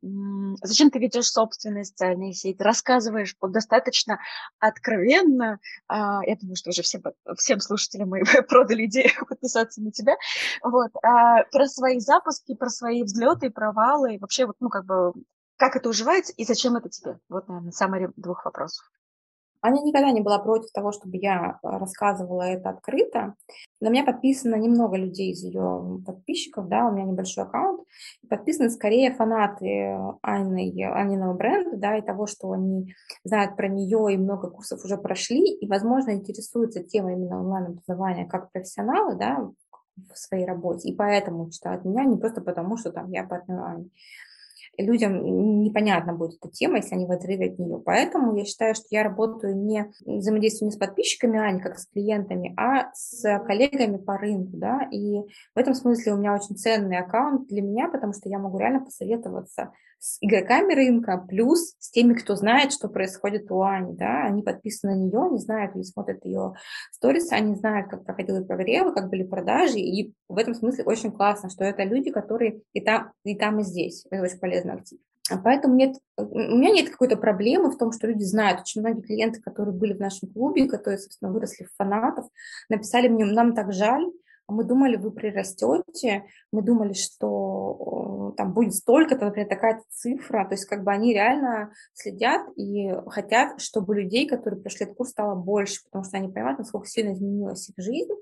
[SPEAKER 2] зачем ты ведешь собственные социальные сети, рассказываешь достаточно откровенно, а, я думаю, что уже всем, всем слушателям мы продали идею подписаться на тебя, вот, а, про свои запуски, про свои взлеты, провалы, и вообще вот, ну, как бы, как это уживается и зачем это тебе? Вот, наверное, самые двух вопросов.
[SPEAKER 3] Аня никогда не была против того, чтобы я э, рассказывала это открыто. На меня подписано немного людей из ее подписчиков, да, у меня небольшой аккаунт. Подписаны скорее фанаты Анны, Аниного бренда, да, и того, что они знают про нее и много курсов уже прошли, и, возможно, интересуются темой именно онлайн-образования как профессионалы, да, в своей работе, и поэтому читают меня, не просто потому, что там я партнер Ани людям непонятна будет эта тема, если они в отрыве от нее. Поэтому я считаю, что я работаю не взаимодействую не с подписчиками, а не как с клиентами, а с коллегами по рынку, да, и в этом смысле у меня очень ценный аккаунт для меня, потому что я могу реально посоветоваться с игроками рынка, плюс с теми, кто знает, что происходит у Ани, да, они подписаны на нее, они знают или смотрят ее сторис, они знают, как проходили прогревы, как были продажи, и в этом смысле очень классно, что это люди, которые и там, и там, и здесь. Это очень полезный актив. А поэтому нет, у меня нет какой-то проблемы в том, что люди знают. Очень многие клиенты, которые были в нашем клубе, которые, собственно, выросли в фанатов, написали мне, нам так жаль, мы думали, вы прирастете, мы думали, что там будет столько-то, например, такая цифра, то есть как бы они реально следят и хотят, чтобы людей, которые прошли этот курс, стало больше, потому что они понимают, насколько сильно изменилась их жизнь,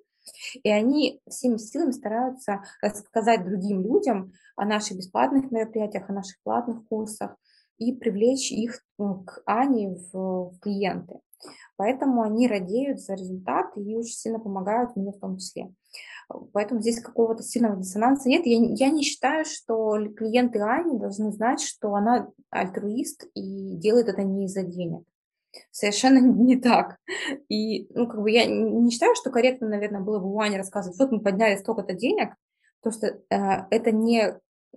[SPEAKER 3] и они всеми силами стараются рассказать другим людям о наших бесплатных мероприятиях, о наших платных курсах и привлечь их ну, к Ане в, клиенты. Поэтому они радеют за результат и очень сильно помогают мне в том числе. Поэтому здесь какого-то сильного диссонанса нет. Я, я не считаю, что клиенты Ани должны знать, что она альтруист и делает это не из-за денег. Совершенно не так. И, ну, как бы я не считаю, что корректно, наверное, было бы у Ани рассказывать, вот мы подняли столько-то денег, потому что э, это не,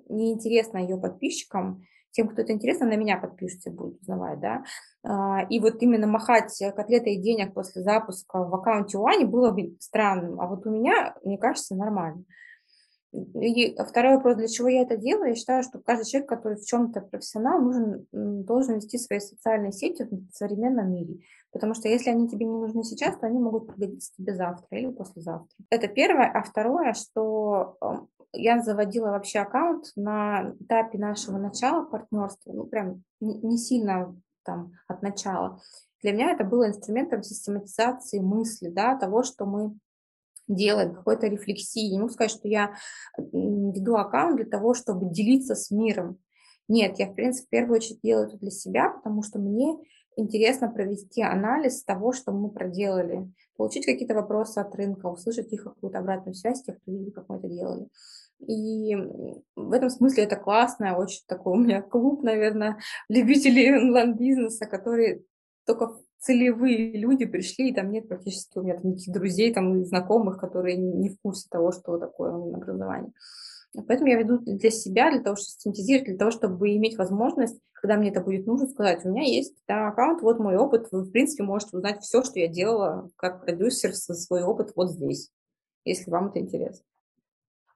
[SPEAKER 3] не интересно ее подписчикам, тем, кто это интересно, на меня подпишется, будет узнавать, да. А, и вот именно махать котлетой денег после запуска в аккаунте у Ани было бы странным, а вот у меня, мне кажется, нормально. И второй вопрос, для чего я это делаю? Я считаю, что каждый человек, который в чем-то профессионал, нужен, должен вести свои социальные сети в современном мире. Потому что если они тебе не нужны сейчас, то они могут пригодиться тебе завтра или послезавтра. Это первое. А второе, что я заводила вообще аккаунт на этапе нашего начала партнерства, ну прям не сильно там от начала. Для меня это было инструментом систематизации мысли, да, того, что мы делаем, какой-то рефлексии. Не могу сказать, что я веду аккаунт для того, чтобы делиться с миром. Нет, я, в принципе, в первую очередь делаю это для себя, потому что мне интересно провести анализ того, что мы проделали, получить какие-то вопросы от рынка, услышать их какую-то обратную связь тех, кто видит, как мы это делали. И в этом смысле это классно, очень такой у меня клуб, наверное, любителей онлайн-бизнеса, которые только целевые люди пришли, и там нет практически у меня там никаких друзей там, знакомых, которые не в курсе того, что такое онлайн-образование. Поэтому я веду для себя, для того, чтобы синтезировать, для того, чтобы иметь возможность, когда мне это будет нужно, сказать, у меня есть да, аккаунт, вот мой опыт, вы, в принципе, можете узнать все, что я делала как продюсер, свой опыт вот здесь, если вам это интересно.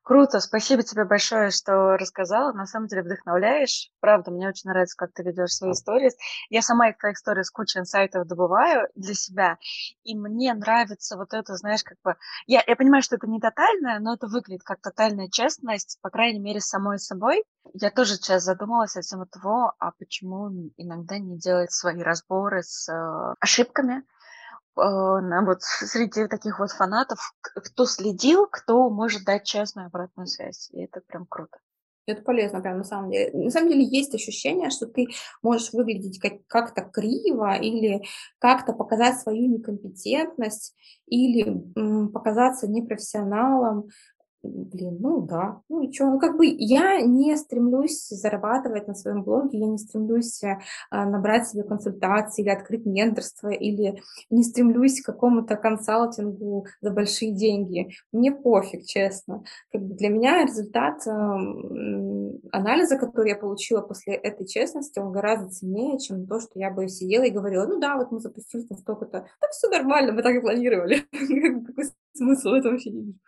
[SPEAKER 2] Круто, спасибо тебе большое, что рассказала. На самом деле вдохновляешь. Правда, мне очень нравится, как ты ведешь свои истории. Я сама из твоих историй кучу инсайтов добываю для себя. И мне нравится вот это, знаешь, как бы... Я, я понимаю, что это не тотальное, но это выглядит как тотальная честность, по крайней мере, самой собой. Я тоже сейчас задумалась о тему того, а почему иногда не делать свои разборы с э, ошибками, вот среди таких вот фанатов, кто следил, кто может дать честную обратную связь. И это прям круто.
[SPEAKER 3] Это полезно, прям на самом деле. На самом деле есть ощущение, что ты можешь выглядеть как- как-то криво или как-то показать свою некомпетентность или м, показаться непрофессионалом Блин, ну да, ну и что, ну как бы я не стремлюсь зарабатывать на своем блоге, я не стремлюсь э, набрать себе консультации или открыть менторство, или не стремлюсь к какому-то консалтингу за большие деньги. Мне пофиг, честно. Как бы для меня результат э, анализа, который я получила после этой честности, он гораздо ценнее, чем то, что я бы сидела и говорила, ну да, вот мы запустились на столько-то, да все нормально, мы так и планировали. Какой смысл в этом вообще не вижу.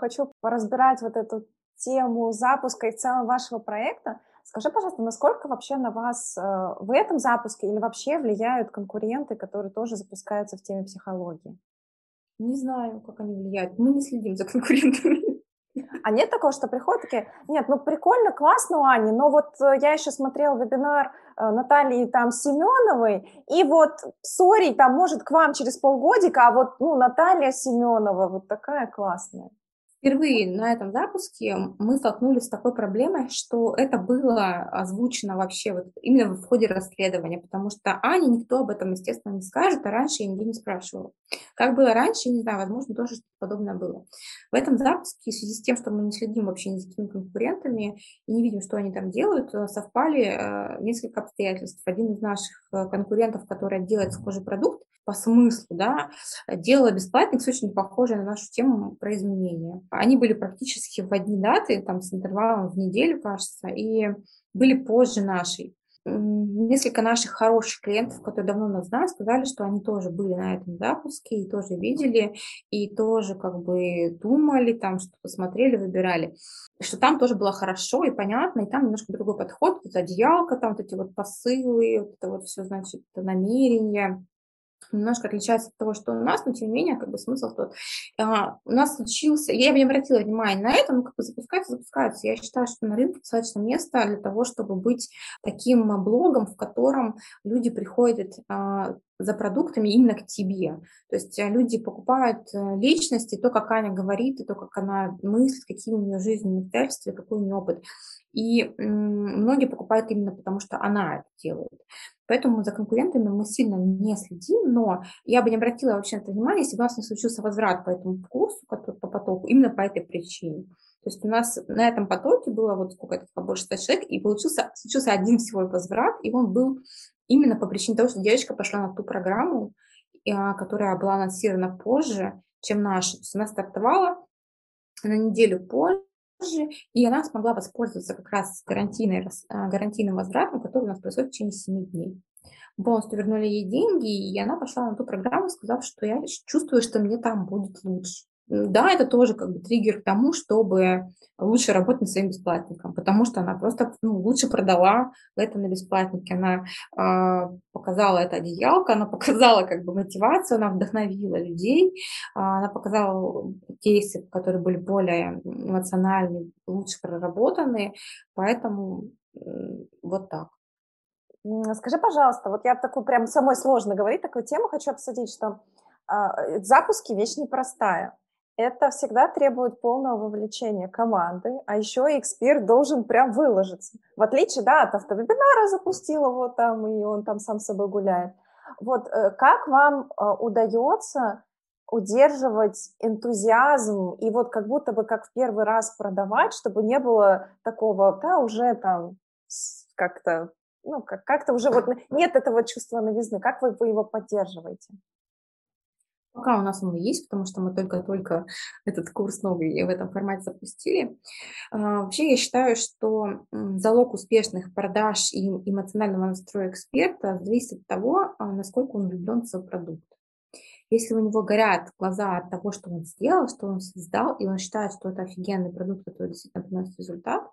[SPEAKER 4] Хочу поразбирать вот эту тему запуска и в целом вашего проекта. Скажи, пожалуйста, насколько вообще на вас э, в этом запуске или вообще влияют конкуренты, которые тоже запускаются в теме психологии?
[SPEAKER 3] Не знаю, как они влияют. Мы не следим за конкурентами.
[SPEAKER 4] А нет такого, что приходят такие, нет, ну прикольно, классно у Ани, но вот э, я еще смотрела вебинар э, Натальи там Семеновой, и вот, сори, там может к вам через полгодика, а вот, ну, Наталья Семенова вот такая классная.
[SPEAKER 3] Впервые на этом запуске мы столкнулись с такой проблемой, что это было озвучено вообще вот именно в ходе расследования, потому что Ане никто об этом, естественно, не скажет, а раньше я нигде не спрашивала. Как было раньше, не знаю, возможно, тоже что-то подобное было. В этом запуске, в связи с тем, что мы не следим вообще ни за какими конкурентами и не видим, что они там делают, э, совпали э, несколько обстоятельств. Один из наших э, конкурентов, который делает схожий продукт, по смыслу, да, делала бесплатник очень похожей на нашу тему про изменения. Они были практически в одни даты, там с интервалом в неделю, кажется, и были позже нашей. Несколько наших хороших клиентов, которые давно нас знают, сказали, что они тоже были на этом запуске и тоже видели, и тоже как бы думали, там что посмотрели, выбирали. Что там тоже было хорошо и понятно, и там немножко другой подход, вот одеялка, там вот эти вот посылы, вот это вот все, значит, намерения, немножко отличается от того, что у нас, но тем не менее, как бы смысл тот. А, у нас случился, я бы не обратила внимания на это, но как бы запускается, запускается. Я считаю, что на рынке достаточно места для того, чтобы быть таким блогом, в котором люди приходят а, за продуктами именно к тебе. То есть э, люди покупают э, личности, то, как Аня говорит, и то, как она мыслит, какие у нее жизненные обстоятельства, какой у нее опыт. И многие покупают именно потому, что она это делает. Поэтому за конкурентами мы сильно не следим, но я бы не обратила вообще на это внимание, если у нас не случился возврат по этому курсу, который по потоку, именно по этой причине. То есть у нас на этом потоке было вот сколько это, побольше 100 человек, и получился, случился один всего возврат, и он был именно по причине того, что девочка пошла на ту программу, а, которая была анонсирована позже, чем наша. То есть она стартовала на неделю позже, и она смогла воспользоваться как раз а, гарантийным возвратом, который у нас происходит в течение 7 дней. Полностью вернули ей деньги, и она пошла на ту программу, сказав, что я чувствую, что мне там будет лучше. Да, это тоже как бы триггер к тому, чтобы лучше работать над своим бесплатником, потому что она просто ну, лучше продала это на бесплатнике. Она э, показала это одеялко, она показала как бы мотивацию, она вдохновила людей, э, она показала кейсы, которые были более эмоциональные, лучше проработанные, поэтому э, вот так.
[SPEAKER 4] Скажи, пожалуйста, вот я такую прям самой сложно говорить, такую тему хочу обсудить, что э, запуски вещь непростая это всегда требует полного вовлечения команды, а еще эксперт должен прям выложиться. В отличие, да, от автовебинара запустил его там, и он там сам собой гуляет. Вот э, как вам э, удается удерживать энтузиазм и вот как будто бы как в первый раз продавать, чтобы не было такого, да, уже там как-то, ну, как- как-то уже вот нет этого чувства новизны. Как вы, вы его поддерживаете?
[SPEAKER 3] Пока у нас он есть, потому что мы только-только этот курс новый в этом формате запустили. А, вообще я считаю, что залог успешных продаж и эмоционального настроя эксперта зависит от того, а, насколько он влюблен в свой продукт. Если у него горят глаза от того, что он сделал, что он создал, и он считает, что это офигенный продукт, который действительно приносит результат,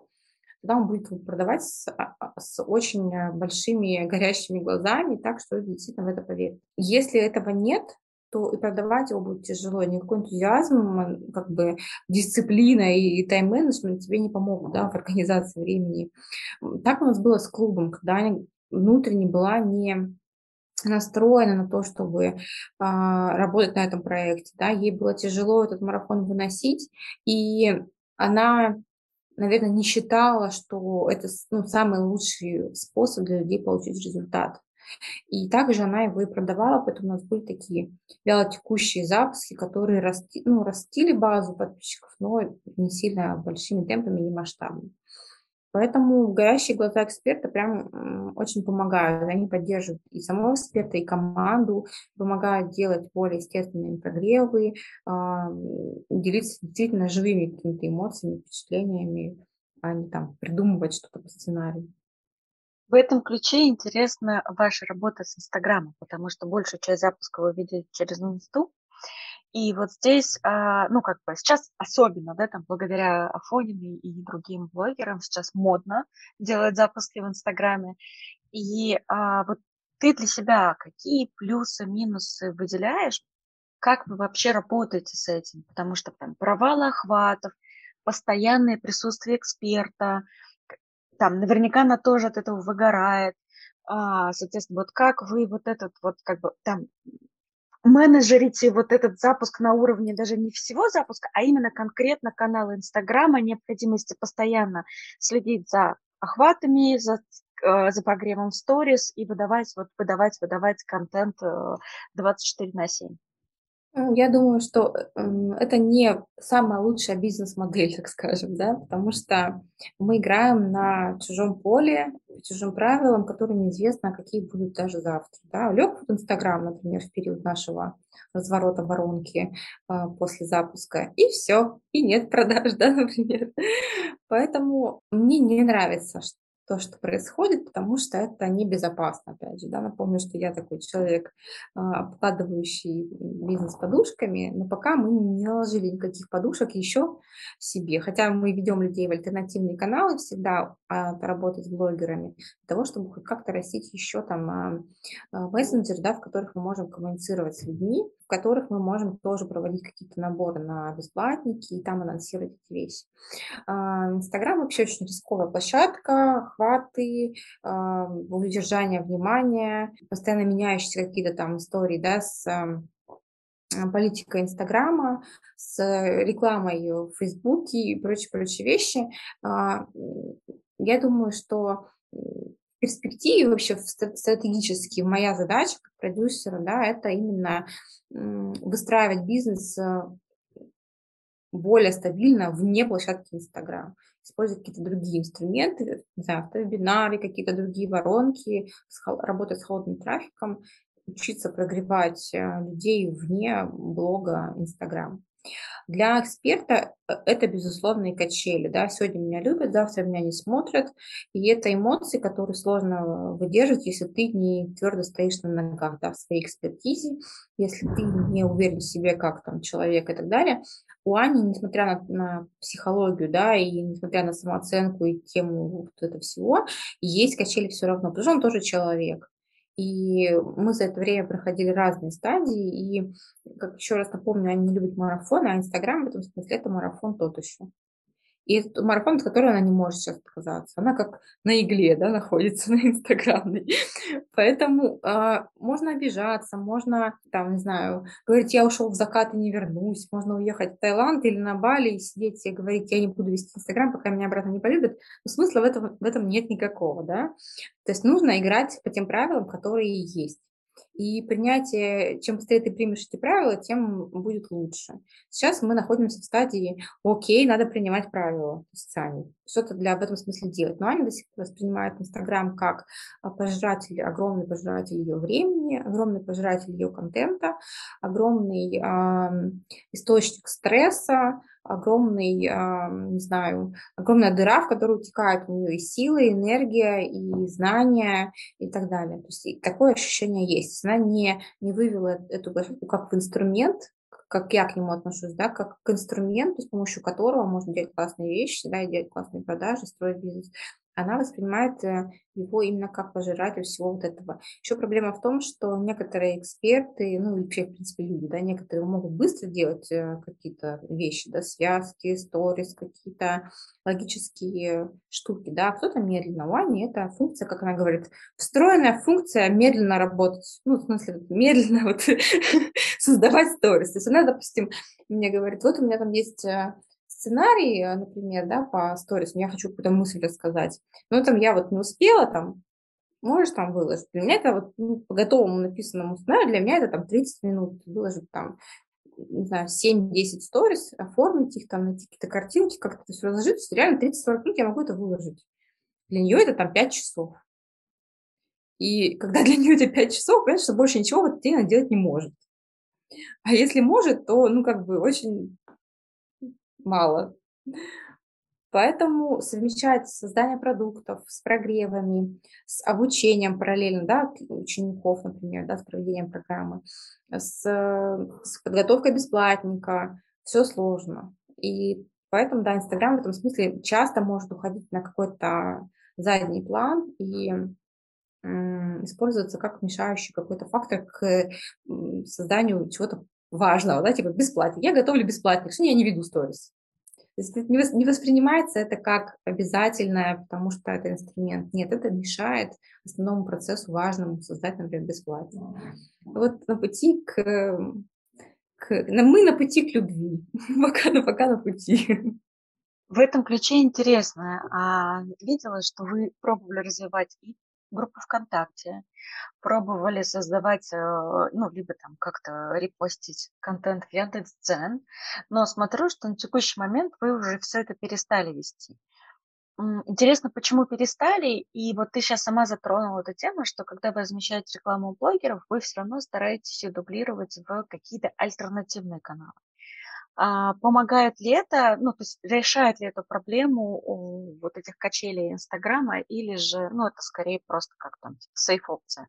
[SPEAKER 3] тогда он будет продавать с, а, с очень большими горящими глазами, так что действительно в это поверят. Если этого нет, то и продавать его будет тяжело. Никакой энтузиазм, как бы дисциплина и, тайм-менеджмент тебе не помогут да, в организации времени. Так у нас было с клубом, когда Аня внутренне была не настроена на то, чтобы а, работать на этом проекте. Да, ей было тяжело этот марафон выносить, и она, наверное, не считала, что это ну, самый лучший способ для людей получить результат. И также она его и продавала, поэтому у нас были такие вялотекущие запуски, которые расти, ну, растили базу подписчиков, но не сильно большими темпами, не масштабными. Поэтому горящие глаза эксперта прям очень помогают. Они поддерживают и самого эксперта, и команду, помогают делать более естественные прогревы, а, делиться действительно живыми какими-то эмоциями, впечатлениями, а не там придумывать что-то по сценарию.
[SPEAKER 2] В этом ключе интересна ваша работа с Инстаграмом, потому что большую часть запуска вы видите через Инсту. И вот здесь, а, ну, как бы сейчас особенно, да, там, благодаря Афонине и другим блогерам сейчас модно делать запуски в Инстаграме. И а, вот ты для себя какие плюсы, минусы выделяешь? Как вы вообще работаете с этим? Потому что там провалы охватов, постоянное присутствие эксперта, там наверняка она тоже от этого выгорает. А, соответственно, вот как вы вот этот вот как бы там менеджерите вот этот запуск на уровне даже не всего запуска, а именно конкретно канала Инстаграма, необходимости постоянно следить за охватами, за, э, за прогревом сторис и выдавать, вот, выдавать, выдавать контент 24 э, на 7.
[SPEAKER 3] Я думаю, что это не самая лучшая бизнес-модель, так скажем, да, потому что мы играем на чужом поле, по чужим правилам, которые неизвестно, какие будут даже завтра. Да. Лег в Инстаграм, например, в период нашего разворота воронки э, после запуска, и все, и нет продаж, да, например. Поэтому мне не нравится то, что происходит, потому что это небезопасно, опять же, да, напомню, что я такой человек, а, обкладывающий бизнес подушками, но пока мы не наложили никаких подушек еще себе, хотя мы ведем людей в альтернативные каналы всегда а, работать с блогерами, для того, чтобы как-то растить еще там а, мессенджер, да, в которых мы можем коммуницировать с людьми, в которых мы можем тоже проводить какие-то наборы на бесплатники и там анонсировать эти вещи. Инстаграм вообще очень рисковая площадка, охваты, удержание внимания, постоянно меняющиеся какие-то там истории, да, с политикой Инстаграма, с рекламой в Фейсбуке и прочие-прочие вещи. А, я думаю, что перспективе вообще стратегически моя задача как продюсера, да, это именно выстраивать бизнес э, более стабильно вне площадки Инстаграм использовать какие-то другие инструменты, не знаю, автовебинары, какие-то другие воронки, работать с холодным трафиком, учиться прогревать э, людей вне блога Инстаграм. Для эксперта э, это безусловные качели. Да? Сегодня меня любят, завтра меня не смотрят. И это эмоции, которые сложно выдержать, если ты не твердо стоишь на ногах да, в своей экспертизе, если ты не уверен в себе как там человек и так далее. У Ани, несмотря на, на психологию, да, и несмотря на самооценку и тему вот этого всего, есть качели все равно, потому что он тоже человек. И мы за это время проходили разные стадии. И, как еще раз напомню, они не любят марафон, а Инстаграм в этом смысле это марафон тот еще. И марафон, от которого она не может сейчас отказаться. Она как на игле, да, находится на инстаграмной. Поэтому э, можно обижаться, можно, там, не знаю, говорить, я ушел в закат и не вернусь. Можно уехать в Таиланд или на Бали и сидеть и говорить, я не буду вести инстаграм, пока меня обратно не полюбят. Но смысла в этом, в этом нет никакого, да. То есть нужно играть по тем правилам, которые есть. И принятие, чем быстрее ты примешь эти правила, тем будет лучше. Сейчас мы находимся в стадии, окей, надо принимать правила, сами, что-то для в этом смысле делать. Но Аня до сих пор воспринимает Инстаграм как а, пожиратель, огромный пожиратель ее времени, огромный пожиратель ее контента, огромный э, источник стресса, огромный, не знаю, огромная дыра, в которую утекает у нее и силы, и энергия, и знания, и так далее. То есть такое ощущение есть. Она не, не вывела эту площадку как в инструмент, как я к нему отношусь, да, как к инструменту, с помощью которого можно делать классные вещи, да, и делать классные продажи, строить бизнес она воспринимает э, его именно как пожиратель всего вот этого. Еще проблема в том, что некоторые эксперты, ну и вообще, в принципе, люди, да, некоторые могут быстро делать э, какие-то вещи, да, связки, сторис, какие-то логические штуки, да, а кто-то медленно. У Ани это функция, как она говорит, встроенная функция медленно работать, ну, в смысле, медленно вот создавать сторис. То есть она, допустим, мне говорит, вот у меня там есть э, сценарий, э, например, да, по сторис, я хочу какую-то мысль рассказать, но там я вот не успела там, можешь там выложить. Для меня это вот ну, по готовому написанному сценарию, для меня это там 30 минут выложить там, не знаю, 7-10 сторис, оформить их там, найти какие-то картинки, как это все разложить, реально 30-40 минут я могу это выложить. Для нее это там 5 часов. И когда для нее это 5 часов, понятно, что больше ничего в этот она делать не может. А если может, то, ну, как бы очень мало. Поэтому совмещать создание продуктов с прогревами, с обучением параллельно, да, учеников, например, да, с проведением программы, с, с подготовкой бесплатника, все сложно. И поэтому, да, Инстаграм в этом смысле часто может уходить на какой-то задний план и использоваться как мешающий какой-то фактор к созданию чего-то важного, да, типа бесплатно. Я готовлю бесплатник, что я не веду сторис. То есть не воспринимается это как обязательное, потому что это инструмент. Нет, это мешает основному процессу важному создать, например, бесплатно. Вот на пути к, к мы на пути к любви, пока, пока на пути.
[SPEAKER 2] В этом ключе интересно. А видела, что вы пробовали развивать и группы ВКонтакте, пробовали создавать, э, ну, либо там как-то репостить контент в Яндекс.Дзен, но смотрю, что на текущий момент вы уже все это перестали вести. Интересно, почему перестали? И вот ты сейчас сама затронула эту тему, что когда вы размещаете рекламу у блогеров, вы все равно стараетесь ее дублировать в какие-то альтернативные каналы. А, помогает ли это, ну, то есть решает ли эту проблему вот этих качелей Инстаграма, или же, ну, это скорее просто как там, типа, сейф-опция?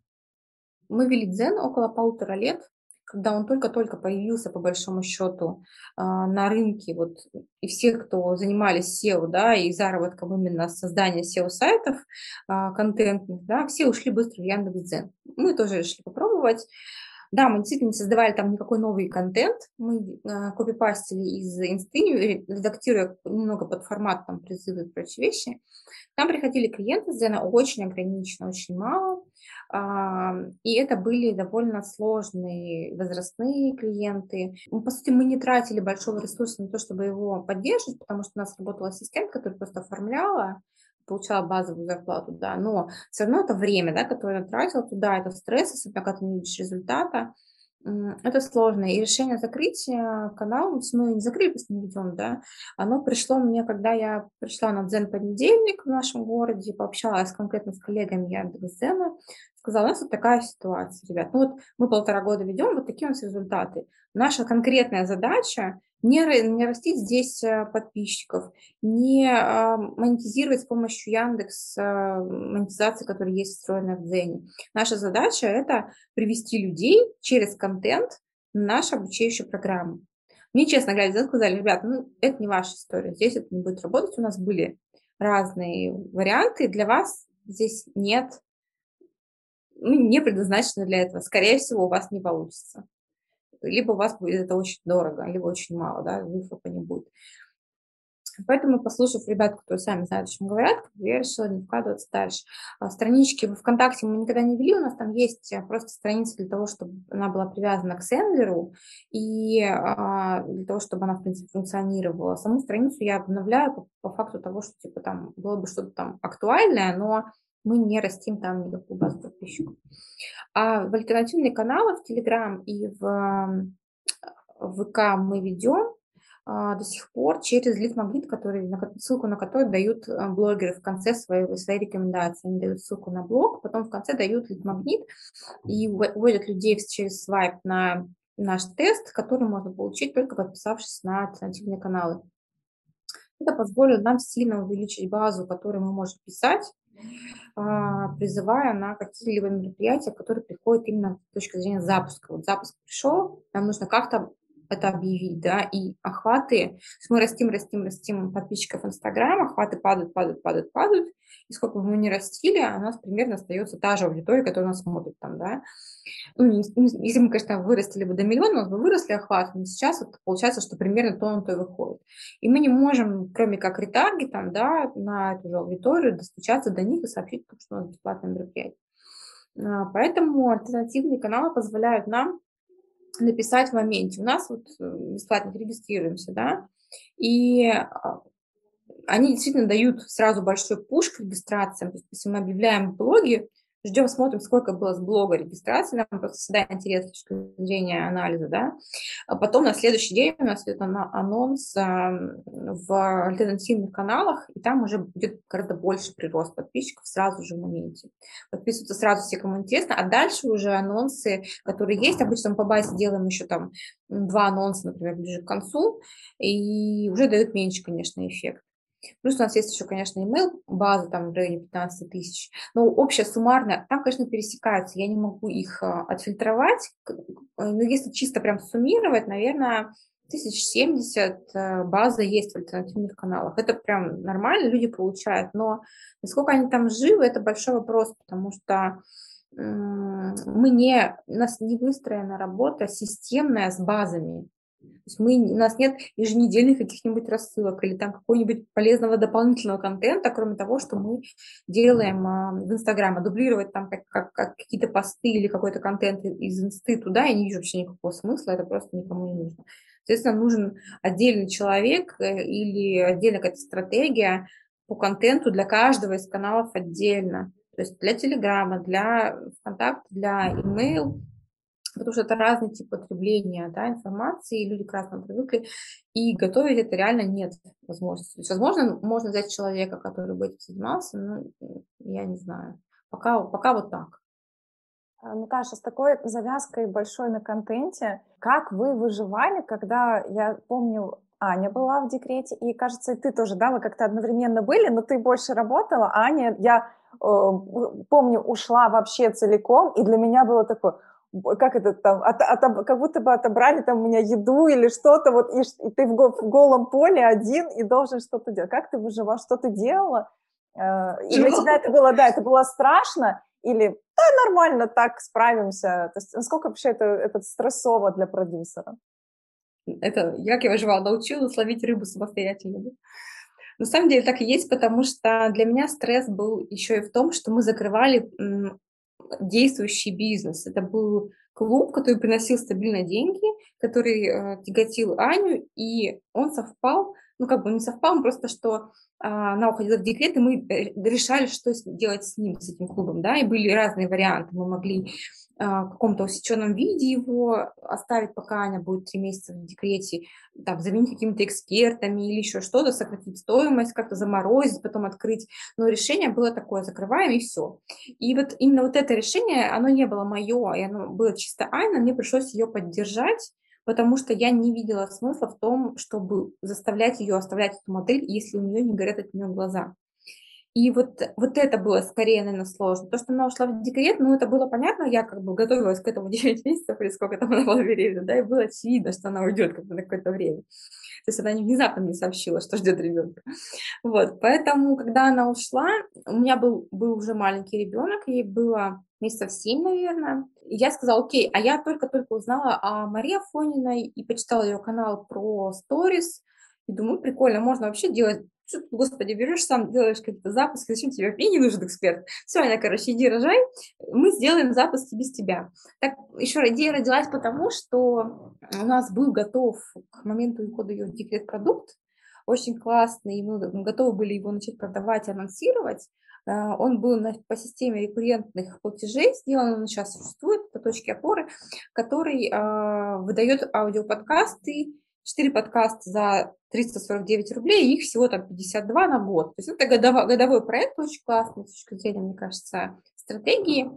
[SPEAKER 3] Мы вели Дзен около полутора лет, когда он только-только появился, по большому счету, а, на рынке, вот, и все, кто занимались SEO, да, и заработком именно создания SEO-сайтов а, контентных, да, все ушли быстро в Яндекс.Дзен. Мы тоже решили попробовать. Да, мы действительно не создавали там никакой новый контент, мы э, копипастили из инсты, редактируя немного под формат, там, призывы и прочие вещи. Там приходили клиенты Зена очень ограниченно, очень мало, э, и это были довольно сложные возрастные клиенты. По сути, мы не тратили большого ресурса на то, чтобы его поддерживать, потому что у нас работал ассистент, который просто оформляла, получала базовую зарплату, да, но все равно это время, да, которое я тратила туда, это стресс, особенно когда ты не видишь результата, это сложно. И решение закрыть канал, ну, мы не закрыли, просто не ведем, да, оно пришло мне, когда я пришла на Дзен понедельник в нашем городе, пообщалась конкретно с коллегами Яндекс.Дзена, сказала, у нас вот такая ситуация, ребят, ну вот мы полтора года ведем, вот такие у нас результаты. Наша конкретная задача не, не растить здесь э, подписчиков, не а, монетизировать с помощью Яндекс а, монетизации, которая есть встроена в Дзене. Наша задача – это привести людей через контент на нашу обучающую программу. Мне, честно говоря, сказали, ребята, ну, это не ваша история, здесь это не будет работать. У нас были разные варианты, для вас здесь нет, ну, не предназначено для этого. Скорее всего, у вас не получится либо у вас будет это очень дорого, либо очень мало, да, выхлопа не будет. Поэтому, послушав ребят, которые сами знают, о чем говорят, я решила не вкладываться дальше. А странички в ВКонтакте мы никогда не вели, у нас там есть э, просто страница для того, чтобы она была привязана к сендлеру и а, для того, чтобы она, в принципе, функционировала. Саму страницу я обновляю по, по факту того, что, типа, там было бы что-то там актуальное, но мы не растим там никакую базу подписчиков. А в альтернативные каналы в Telegram и в, ВК мы ведем а, до сих пор через лид-магнит, который, ссылку на который дают а, блогеры в конце своей, своей рекомендации. Они дают ссылку на блог, потом в конце дают лид-магнит и вводят людей через свайп на наш тест, который можно получить только подписавшись на альтернативные каналы. Это позволит нам сильно увеличить базу, которую мы можем писать, призывая на какие-либо мероприятия, которые приходят именно с точки зрения запуска. Вот запуск пришел, нам нужно как-то это объявить, да, и охваты, мы растим, растим, растим подписчиков Инстаграма, охваты падают, падают, падают, падают, и сколько бы мы ни растили, у нас примерно остается та же аудитория, которая нас смотрит там, да. Ну, если мы, конечно, вырастили бы до миллиона, у нас бы выросли охваты, но сейчас вот получается, что примерно то на то и выходит. И мы не можем, кроме как ретаргетом, да, на эту же аудиторию достучаться до них и сообщить, что у нас бесплатное мероприятие. А, поэтому альтернативные каналы позволяют нам написать в моменте. У нас вот э, бесплатно регистрируемся, да, и а, они действительно дают сразу большой пуш к регистрациям. То есть, если мы объявляем блоги, ждем, смотрим, сколько было с блога регистрации, нам просто всегда интересно с зрения анализа, да. А потом на следующий день у нас идет анонс в альтернативных каналах, и там уже будет гораздо больше прирост подписчиков сразу же в моменте. Подписываются сразу все, кому интересно, а дальше уже анонсы, которые есть, обычно мы по базе делаем еще там два анонса, например, ближе к концу, и уже дают меньше, конечно, эффект. Плюс у нас есть еще, конечно, email база там в районе 15 тысяч. Но общая суммарная, там, конечно, пересекаются. Я не могу их а, отфильтровать. Но если чисто прям суммировать, наверное, 1070 э, база есть в альтернативных каналах. Это прям нормально, люди получают. Но насколько они там живы, это большой вопрос, потому что мы не, у нас не выстроена работа системная с базами. То есть мы, у нас нет еженедельных каких-нибудь рассылок или там какого-нибудь полезного дополнительного контента, кроме того, что мы делаем а, в Инстаграм, а дублировать там как, как, как какие-то посты или какой-то контент из инсты туда, я не вижу вообще никакого смысла, это просто никому не нужно. Соответственно, нужен отдельный человек э, или отдельная какая-то стратегия по контенту для каждого из каналов отдельно. То есть для Телеграма, для ВКонтакте, для email, потому что это разный тип потребления да, информации, люди к разному привыкли, и готовить это реально нет возможности. То есть, возможно, можно взять человека, который бы этим занимался, но я не знаю. Пока, пока вот так.
[SPEAKER 4] А, Наташа, с такой завязкой большой на контенте, как вы выживали, когда, я помню, Аня была в декрете, и, кажется, ты тоже, да, вы как-то одновременно были, но ты больше работала, а Аня, я э, помню, ушла вообще целиком, и для меня было такое, как это там, от, от, как будто бы отобрали там у меня еду или что-то, вот, и, и ты в, в голом поле один и должен что-то делать. Как ты выживал, что ты делала? Э, и для тебя это было, да, это было страшно, или да, нормально, так справимся. То есть насколько вообще это, это стрессово для продюсера?
[SPEAKER 3] Это как я выживала, научилась ловить рыбу самостоятельно. Да? На самом деле так и есть, потому что для меня стресс был еще и в том, что мы закрывали действующий бизнес. Это был клуб, который приносил стабильно деньги, который э, тяготил Аню, и он совпал, ну как бы не совпал, просто что а, она уходила в декрет, и мы э, решали, что делать с ним, с этим клубом, да, и были разные варианты. Мы могли каком-то усеченном виде его оставить, пока Аня будет три месяца в декрете, там, заменить какими-то экспертами или еще что-то, сократить стоимость, как-то заморозить, потом открыть. Но решение было такое, закрываем и все. И вот именно вот это решение, оно не было мое, и оно было чисто Айна, мне пришлось ее поддержать, потому что я не видела смысла в том, чтобы заставлять ее оставлять эту модель, если у нее не горят от нее глаза. И вот, вот это было скорее, наверное, сложно. То, что она ушла в декрет, ну, это было понятно, я как бы готовилась к этому 9 месяцев или сколько там она была беременна, да, и было очевидно, что она уйдет как бы на какое-то время. То есть она внезапно мне сообщила, что ждет ребенка. Вот, поэтому, когда она ушла, у меня был, был уже маленький ребенок, ей было месяцев 7, наверное. И я сказала, окей, а я только-только узнала о Марии Афониной и почитала ее канал про сторис, и думаю, прикольно, можно вообще делать господи, берешь сам, делаешь какие-то запуски, зачем тебе вообще не нужен эксперт? Все, Аня, короче, иди рожай, мы сделаем запуски без тебя. Так, еще идея родилась потому, что у нас был готов к моменту ухода ее в декрет продукт, очень классный, и мы готовы были его начать продавать, анонсировать. Э, он был на, по системе рекуррентных платежей сделан, он сейчас существует, по точке опоры, который э, выдает аудиоподкасты 4 подкаста за 349 рублей, их всего там 52 на год. То есть это годовой, годовой проект, очень классный с точки зрения, мне кажется, стратегии.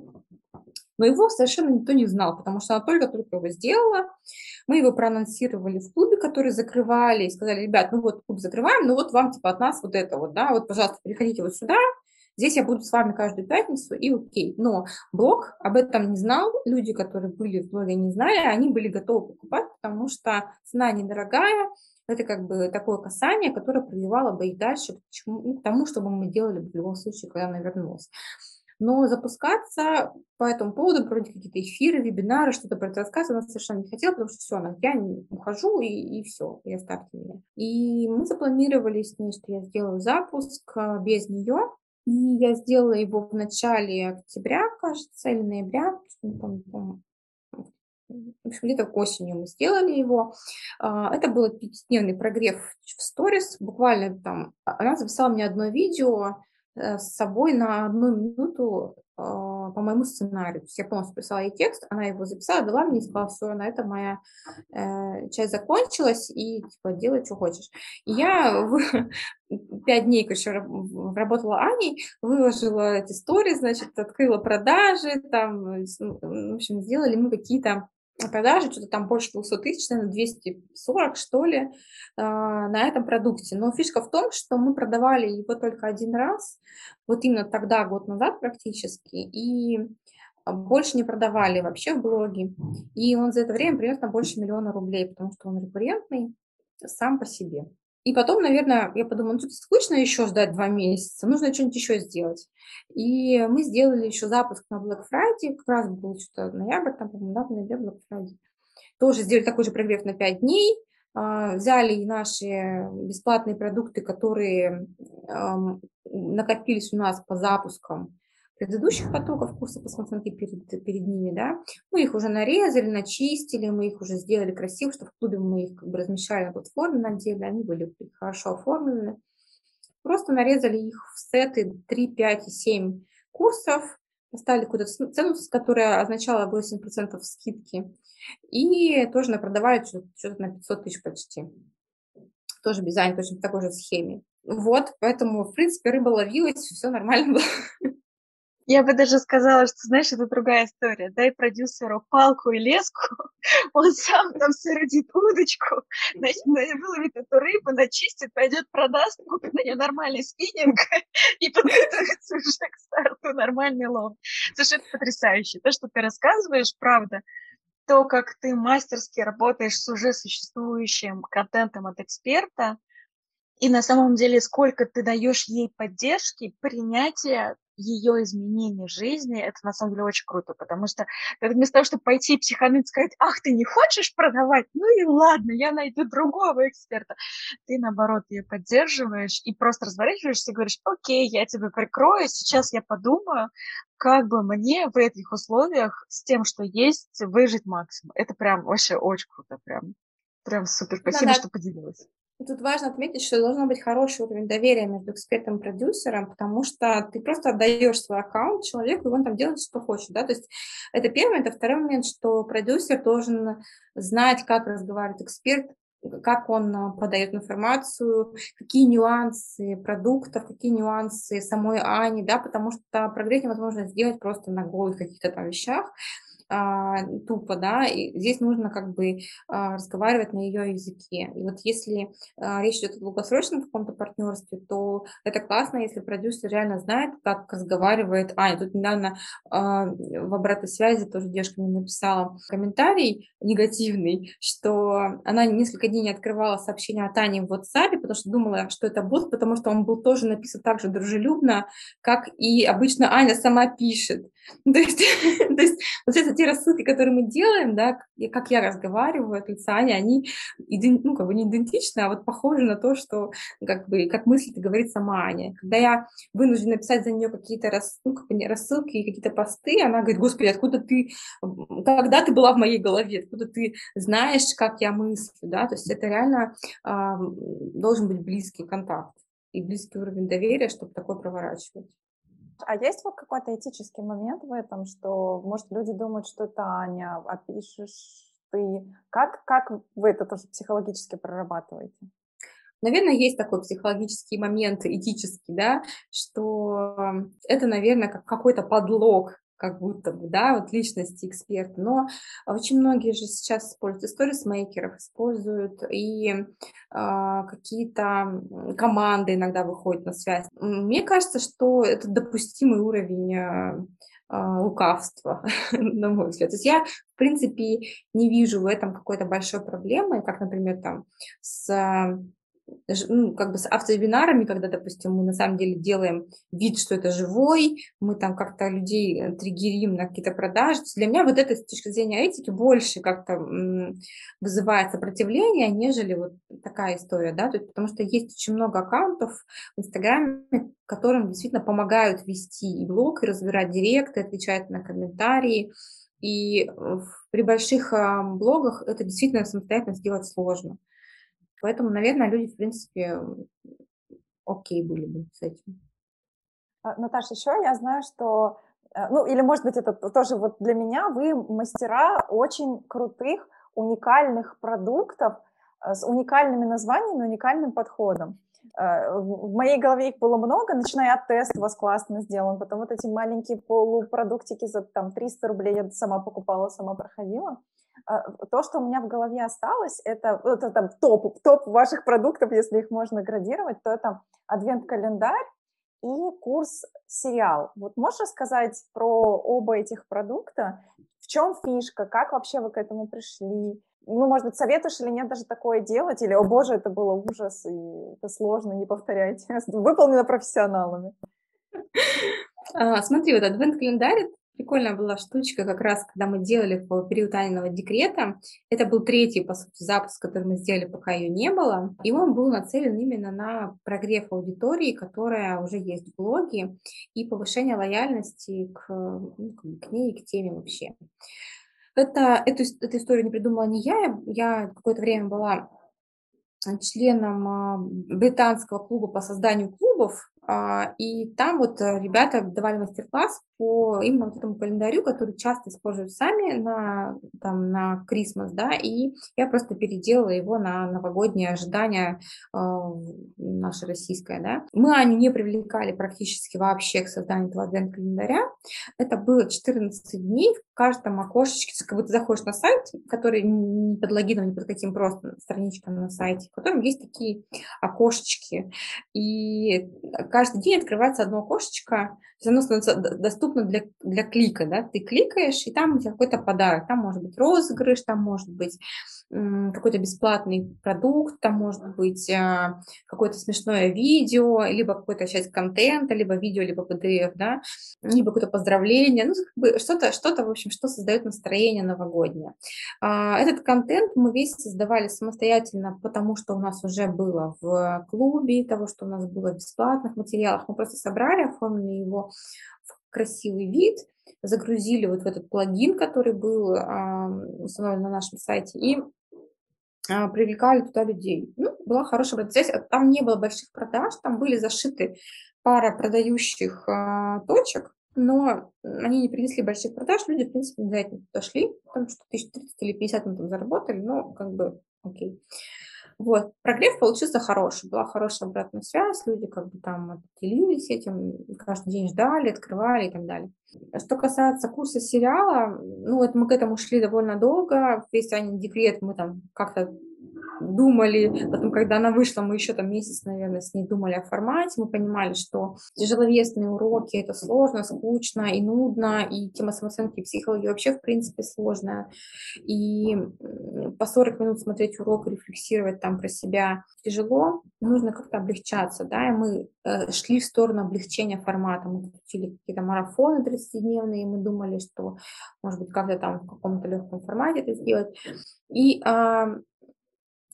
[SPEAKER 3] Но его совершенно никто не знал, потому что она только-только его сделала. Мы его проанонсировали в клубе, который закрывали, и сказали, ребят, ну вот клуб закрываем, ну вот вам типа от нас вот это вот, да, вот, пожалуйста, приходите вот сюда, Здесь я буду с вами каждую пятницу, и окей. Но блог об этом не знал. Люди, которые были в блоге, не знали, они были готовы покупать, потому что цена недорогая. Это как бы такое касание, которое прививало бы их дальше к, чему, ну, к тому, чтобы мы делали в любом случае, когда она вернулась. Но запускаться по этому поводу, проводить какие-то эфиры, вебинары, что-то про это рассказывать, она совершенно не хотела, потому что все, она, я ухожу, и, и все, и оставьте меня. И мы запланировали с ней, что я сделаю запуск а, без нее, и я сделала его в начале октября, кажется, или ноября. В общем, где-то осенью мы сделали его. А, это был пятидневный прогрев в сторис. Буквально там она записала мне одно видео с собой на одну минуту а, по моему сценарию. То есть я полностью писала ей текст, она его записала, дала мне и сказала, все, на этом моя э, часть закончилась, и типа делай, что хочешь. И я пять дней, короче, работала Аней, выложила эти истории, значит, открыла продажи, там, ну, в общем, сделали мы какие-то продажи, что-то там больше 200 тысяч, наверное, 240, что ли, а, на этом продукте. Но фишка в том, что мы продавали его только один раз, вот именно тогда, год назад практически, и больше не продавали вообще в блоге. И он за это время принес нам больше миллиона рублей, потому что он рекуррентный сам по себе. И потом, наверное, я подумала, ну тут скучно еще ждать два месяца, нужно что-нибудь еще сделать. И мы сделали еще запуск на Black Friday, как раз был что-то ноябрь, там, по-моему, да, в ноябре Black Friday. Тоже сделали такой же прогрев на 5 дней, а, взяли наши бесплатные продукты, которые накопились у нас по запускам, предыдущих потоков курса посмотрите перед, перед ними, да, мы их уже нарезали, начистили, мы их уже сделали красиво, чтобы в клубе мы их как бы размещали на платформе на деле, они были хорошо оформлены. Просто нарезали их в сеты 3, 5 и 7 курсов, поставили какую-то цену, которая означала 8% скидки, и тоже продавали что-то на 500 тысяч почти. Тоже без точно по такой же схеме. Вот, поэтому, в принципе, рыба ловилась, все нормально было.
[SPEAKER 2] Я бы даже сказала, что, знаешь, это другая история. Дай продюсеру палку и леску, он сам там соорудит удочку, значит, выловит эту рыбу, начистит, пойдет продаст, купит на нее нормальный спиннинг и подготовится уже к старту нормальный лов. Слушай, это потрясающе. То, что ты рассказываешь, правда, то, как ты мастерски работаешь с уже существующим контентом от эксперта, и на самом деле сколько ты даешь ей поддержки, принятия ее изменение жизни, это на самом деле очень круто, потому что вместо того, чтобы пойти психануть, сказать, ах, ты не хочешь продавать, ну и ладно, я найду другого эксперта, ты, наоборот, ее поддерживаешь и просто разворачиваешься и говоришь, окей, я тебя прикрою, сейчас я подумаю, как бы мне в этих условиях с тем, что есть, выжить максимум. Это прям вообще очень круто, прям, прям супер. Спасибо, да, что поделилась.
[SPEAKER 3] Тут важно отметить, что должен быть хороший уровень доверия между экспертом и продюсером, потому что ты просто отдаешь свой аккаунт человеку, и он там делает, что хочет. Да? То есть это первый. А второй момент, что продюсер должен знать, как разговаривает эксперт, как он а, подает информацию, какие нюансы продуктов, какие нюансы самой Ани, да, потому что прогресс невозможно сделать просто на голых каких-то там вещах а, тупо, да, и здесь нужно как бы а, разговаривать на ее языке. И вот если а, речь идет о долгосрочном каком-то партнерстве, то это классно, если продюсер реально знает, как разговаривает Аня. Тут недавно а, в обратной связи тоже девушка мне написала комментарий негативный, что она несколько дней не открывала сообщение от Ани в WhatsApp, потому что думала, что это бот, потому что он был тоже написан так же дружелюбно, как и обычно Аня сама пишет. То есть, то есть вот это те рассылки, которые мы делаем, да, как я разговариваю от лица Ани, они ну, как бы не идентичны, а вот похожи на то, что как бы как мыслит и говорит сама Аня. Когда я вынуждена написать за нее какие-то рас, ну, как бы рассылки и какие-то посты, она говорит, господи, откуда ты, когда ты была в моей голове, откуда ты знаешь, как я мыслю, да, то есть это реально э, должен быть близкий контакт и близкий уровень доверия, чтобы такое проворачивать.
[SPEAKER 4] А есть вот какой-то этический момент в этом, что, может, люди думают, что это Аня, а пишешь ты. Как, как вы это тоже психологически прорабатываете?
[SPEAKER 3] Наверное, есть такой психологический момент этический, да, что это, наверное, как какой-то подлог как будто бы, да, вот личности эксперта. Но очень многие же сейчас используют сторисмейкеров, используют и э, какие-то команды иногда выходят на связь. Мне кажется, что это допустимый уровень э, лукавства, на мой взгляд. То есть я, в принципе, не вижу в этом какой-то большой проблемы, как, например, там с ну, как бы с автовебинарами, когда, допустим, мы на самом деле делаем вид, что это живой, мы там как-то людей э, триггерим на какие-то продажи. Для меня вот это с точки зрения этики больше как-то вызывает сопротивление, нежели вот такая история, да, то есть, потому что есть очень много аккаунтов в Инстаграме, которым действительно помогают вести и блог, и разбирать директы, отвечать на комментарии, и при больших блогах это действительно самостоятельно сделать сложно. Поэтому, наверное, люди, в принципе, окей были бы с этим.
[SPEAKER 4] А, Наташа, еще я знаю, что, э, ну, или, может быть, это тоже вот для меня, вы мастера очень крутых, уникальных продуктов э, с уникальными названиями, уникальным подходом. Э, в моей голове их было много, начиная от теста, у вас классно сделан, потом вот эти маленькие полупродуктики за там 300 рублей я сама покупала, сама проходила. А, то, что у меня в голове осталось, это, это там топ, топ ваших продуктов, если их можно градировать, то это адвент-календарь и курс сериал. Вот можешь рассказать про оба этих продукта? В чем фишка? Как вообще вы к этому пришли? Ну, может быть, советуешь или нет даже такое делать? Или, о боже, это было ужас, и это сложно, не повторяйте. Выполнено профессионалами.
[SPEAKER 3] А, смотри, вот адвент-календарь Прикольная была штучка, как раз когда мы делали в период Аниного декрета. Это был третий, по сути, запуск, который мы сделали, пока ее не было. И он был нацелен именно на прогрев аудитории, которая уже есть в блоге, и повышение лояльности к, ну, к ней и к теме вообще. Это, эту, эту историю не придумала не я. Я какое-то время была членом а, британского клуба по созданию клубов, а, и там вот э, ребята давали мастер-класс по именно вот этому календарю, который часто используют сами на, там, на Крисмас, да, и я просто переделала его на новогоднее ожидание э, наше российское, да. Мы Аню не привлекали практически вообще к созданию этого адвент-календаря. Это было 14 дней, в каждом окошечке, как будто заходишь на сайт, который не под логином, не под каким просто страничкам на сайте, в котором есть такие окошечки. И каждый день открывается одно окошечко, оно становится доступно для, для клика, да, ты кликаешь, и там у тебя какой-то подарок, там может быть розыгрыш, там может быть какой-то бесплатный продукт, там может быть а, какое-то смешное видео, либо какая-то часть контента, либо видео, либо PDF, да, либо какое-то поздравление, ну, как бы что-то, что-то, в общем, что создает настроение новогоднее. А, этот контент мы весь создавали самостоятельно, потому что у нас уже было в клубе, того, что у нас было в бесплатных материалах, мы просто собрали, оформили его в красивый вид, загрузили вот в этот плагин, который был установлен на нашем сайте, и а, привлекали туда людей. Ну, была хорошая обратная связь. Там не было больших продаж, там были зашиты пара продающих а, точек, но они не принесли больших продаж, люди, в принципе, за этим дошли, потому что 1030 или 50 мы там заработали, но как бы окей. Вот, прогрев получился хороший, была хорошая обратная связь, люди как бы там делились этим, каждый день ждали, открывали и так далее. Что касается курса сериала, ну вот мы к этому шли довольно долго, весь Анин декрет мы там как-то думали, потом, когда она вышла, мы еще там месяц, наверное, с ней думали о формате, мы понимали, что тяжеловесные уроки – это сложно, скучно и нудно, и тема самооценки и психологии вообще, в принципе, сложная, и по 40 минут смотреть урок, рефлексировать там про себя тяжело, нужно как-то облегчаться, да, и мы э, шли в сторону облегчения формата, мы включили какие-то марафоны 30-дневные, и мы думали, что, может быть, как-то там в каком-то легком формате это сделать, и э,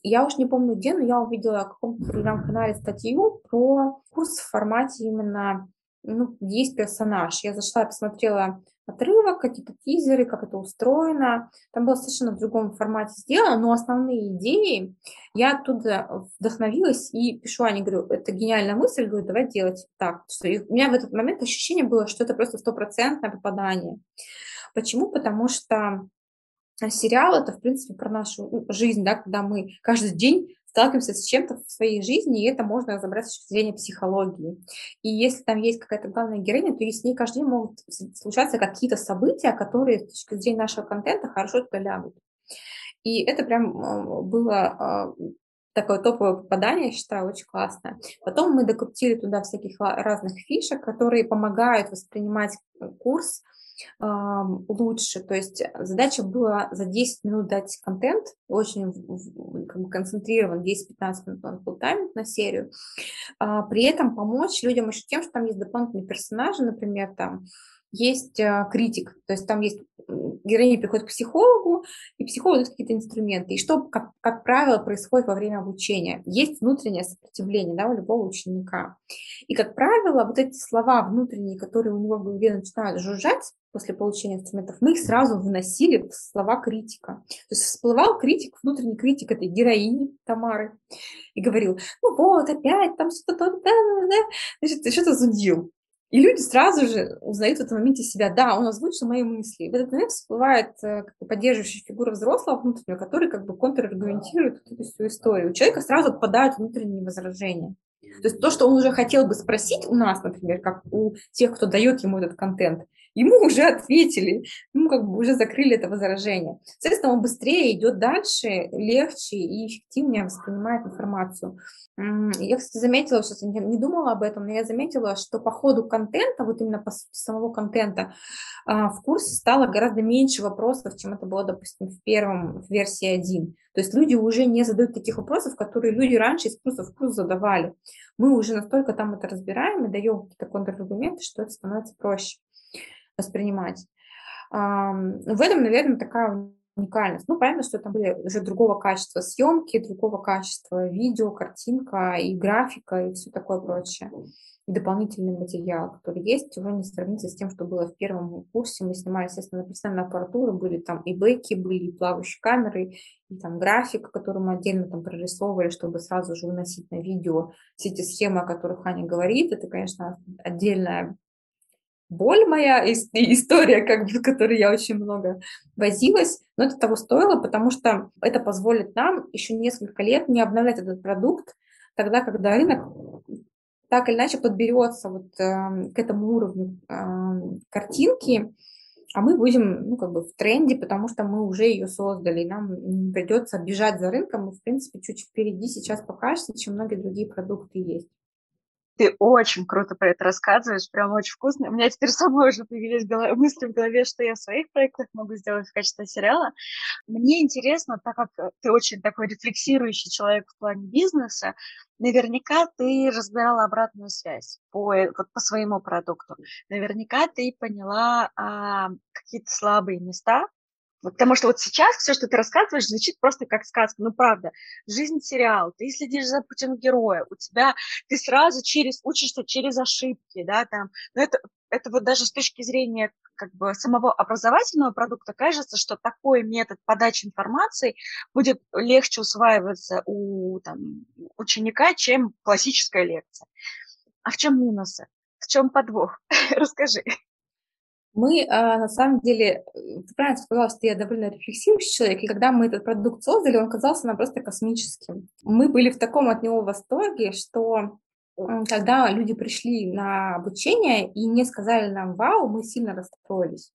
[SPEAKER 3] я уж не помню где, но я увидела в каком-то телеграм-канале статью про курс в формате именно, ну, есть персонаж. Я зашла посмотрела отрывок, какие-то тизеры, как это устроено. Там было совершенно в другом формате сделано, но основные идеи я оттуда вдохновилась и пишу Ане, говорю, это гениальная мысль, говорю, давай делать так. Что у меня в этот момент ощущение было, что это просто стопроцентное попадание. Почему? Потому что сериал это, в принципе, про нашу ну, жизнь, да, когда мы каждый день сталкиваемся с чем-то в своей жизни, и это можно разобрать с точки зрения психологии. И если там есть какая-то главная героиня, то и с ней каждый день могут случаться какие-то события, которые с точки зрения нашего контента хорошо туда лягут. И это прям а, было а, такое топовое попадание, я считаю, очень классно. Потом мы докрутили туда всяких разных фишек, которые помогают воспринимать курс лучше. То есть задача была за 10 минут дать контент, очень как бы, концентрирован, 10-15 минут он был тайминг на серию. А, при этом помочь людям еще тем, что там есть дополнительные персонажи, например, там есть а, критик, то есть там есть героиня приходит к психологу, и психолог дает какие-то инструменты. И что, как, как правило, происходит во время обучения? Есть внутреннее сопротивление да, у любого ученика. И, как правило, вот эти слова внутренние, которые у него в голове начинают жужжать, после получения инструментов, мы их сразу вносили в слова критика. То есть всплывал критик, внутренний критик этой героини Тамары и говорил, ну вот, опять там что-то, да, да, да, значит, что-то зудил. И люди сразу же узнают в этом моменте себя. Да, он озвучил мои мысли. И в этот момент всплывает э, как бы, поддерживающая фигура взрослого внутреннего, который как бы контраргументирует эту всю историю. У человека сразу отпадают внутренние возражения. То есть то, что он уже хотел бы спросить у нас, например, как у тех, кто дает ему этот контент, ему уже ответили, ну, как бы уже закрыли это возражение. Соответственно, он быстрее идет дальше, легче и эффективнее воспринимает информацию. Я, кстати, заметила, что не, не думала об этом, но я заметила, что по ходу контента, вот именно по самого контента, а, в курсе стало гораздо меньше вопросов, чем это было, допустим, в первом, в версии 1. То есть люди уже не задают таких вопросов, которые люди раньше из курса в курс задавали. Мы уже настолько там это разбираем и даем какие-то контраргументы, что это становится проще воспринимать. В этом, наверное, такая уникальность. Ну, понятно, что там были уже другого качества съемки, другого качества видео, картинка и графика и все такое прочее. И дополнительный материал, который есть, уже не сравнится с тем, что было в первом курсе. Мы снимали, естественно, на профессиональную аппаратуру, были там и бэки, были и плавающие камеры, и там график, который мы отдельно там прорисовывали, чтобы сразу же выносить на видео все эти схемы, о которых Аня говорит. Это, конечно, отдельная боль моя, история, как бы, в которой я очень много возилась, но это того стоило, потому что это позволит нам еще несколько лет не обновлять этот продукт, тогда, когда рынок так или иначе подберется вот э, к этому уровню э, картинки, а мы будем, ну, как бы в тренде, потому что мы уже ее создали, и нам не придется бежать за рынком, мы, в принципе, чуть впереди сейчас покажется, чем многие другие продукты есть.
[SPEAKER 2] Ты очень круто про это рассказываешь, прям очень вкусно. У меня теперь самой уже появились голов... мысли в голове, что я в своих проектах могу сделать в качестве сериала. Мне интересно, так как ты очень такой рефлексирующий человек в плане бизнеса, наверняка ты разбирала обратную связь по, э, вот по своему продукту. Наверняка ты поняла а, какие-то слабые места, Потому что вот сейчас все, что ты рассказываешь, звучит просто как сказка. Ну, правда, жизнь сериал, ты следишь за путем героя, у тебя, ты сразу через, учишься через ошибки, да, там. Но это, это вот даже с точки зрения как бы самого образовательного продукта кажется, что такой метод подачи информации будет легче усваиваться у там, ученика, чем классическая лекция. А в чем минусы? В чем подвох? Расскажи.
[SPEAKER 3] Мы, а, на самом деле, ты правильно сказала, что я довольно рефлексирующий человек, и когда мы этот продукт создали, он казался нам просто космическим. Мы были в таком от него восторге, что когда люди пришли на обучение и не сказали нам «Вау», мы сильно расстроились.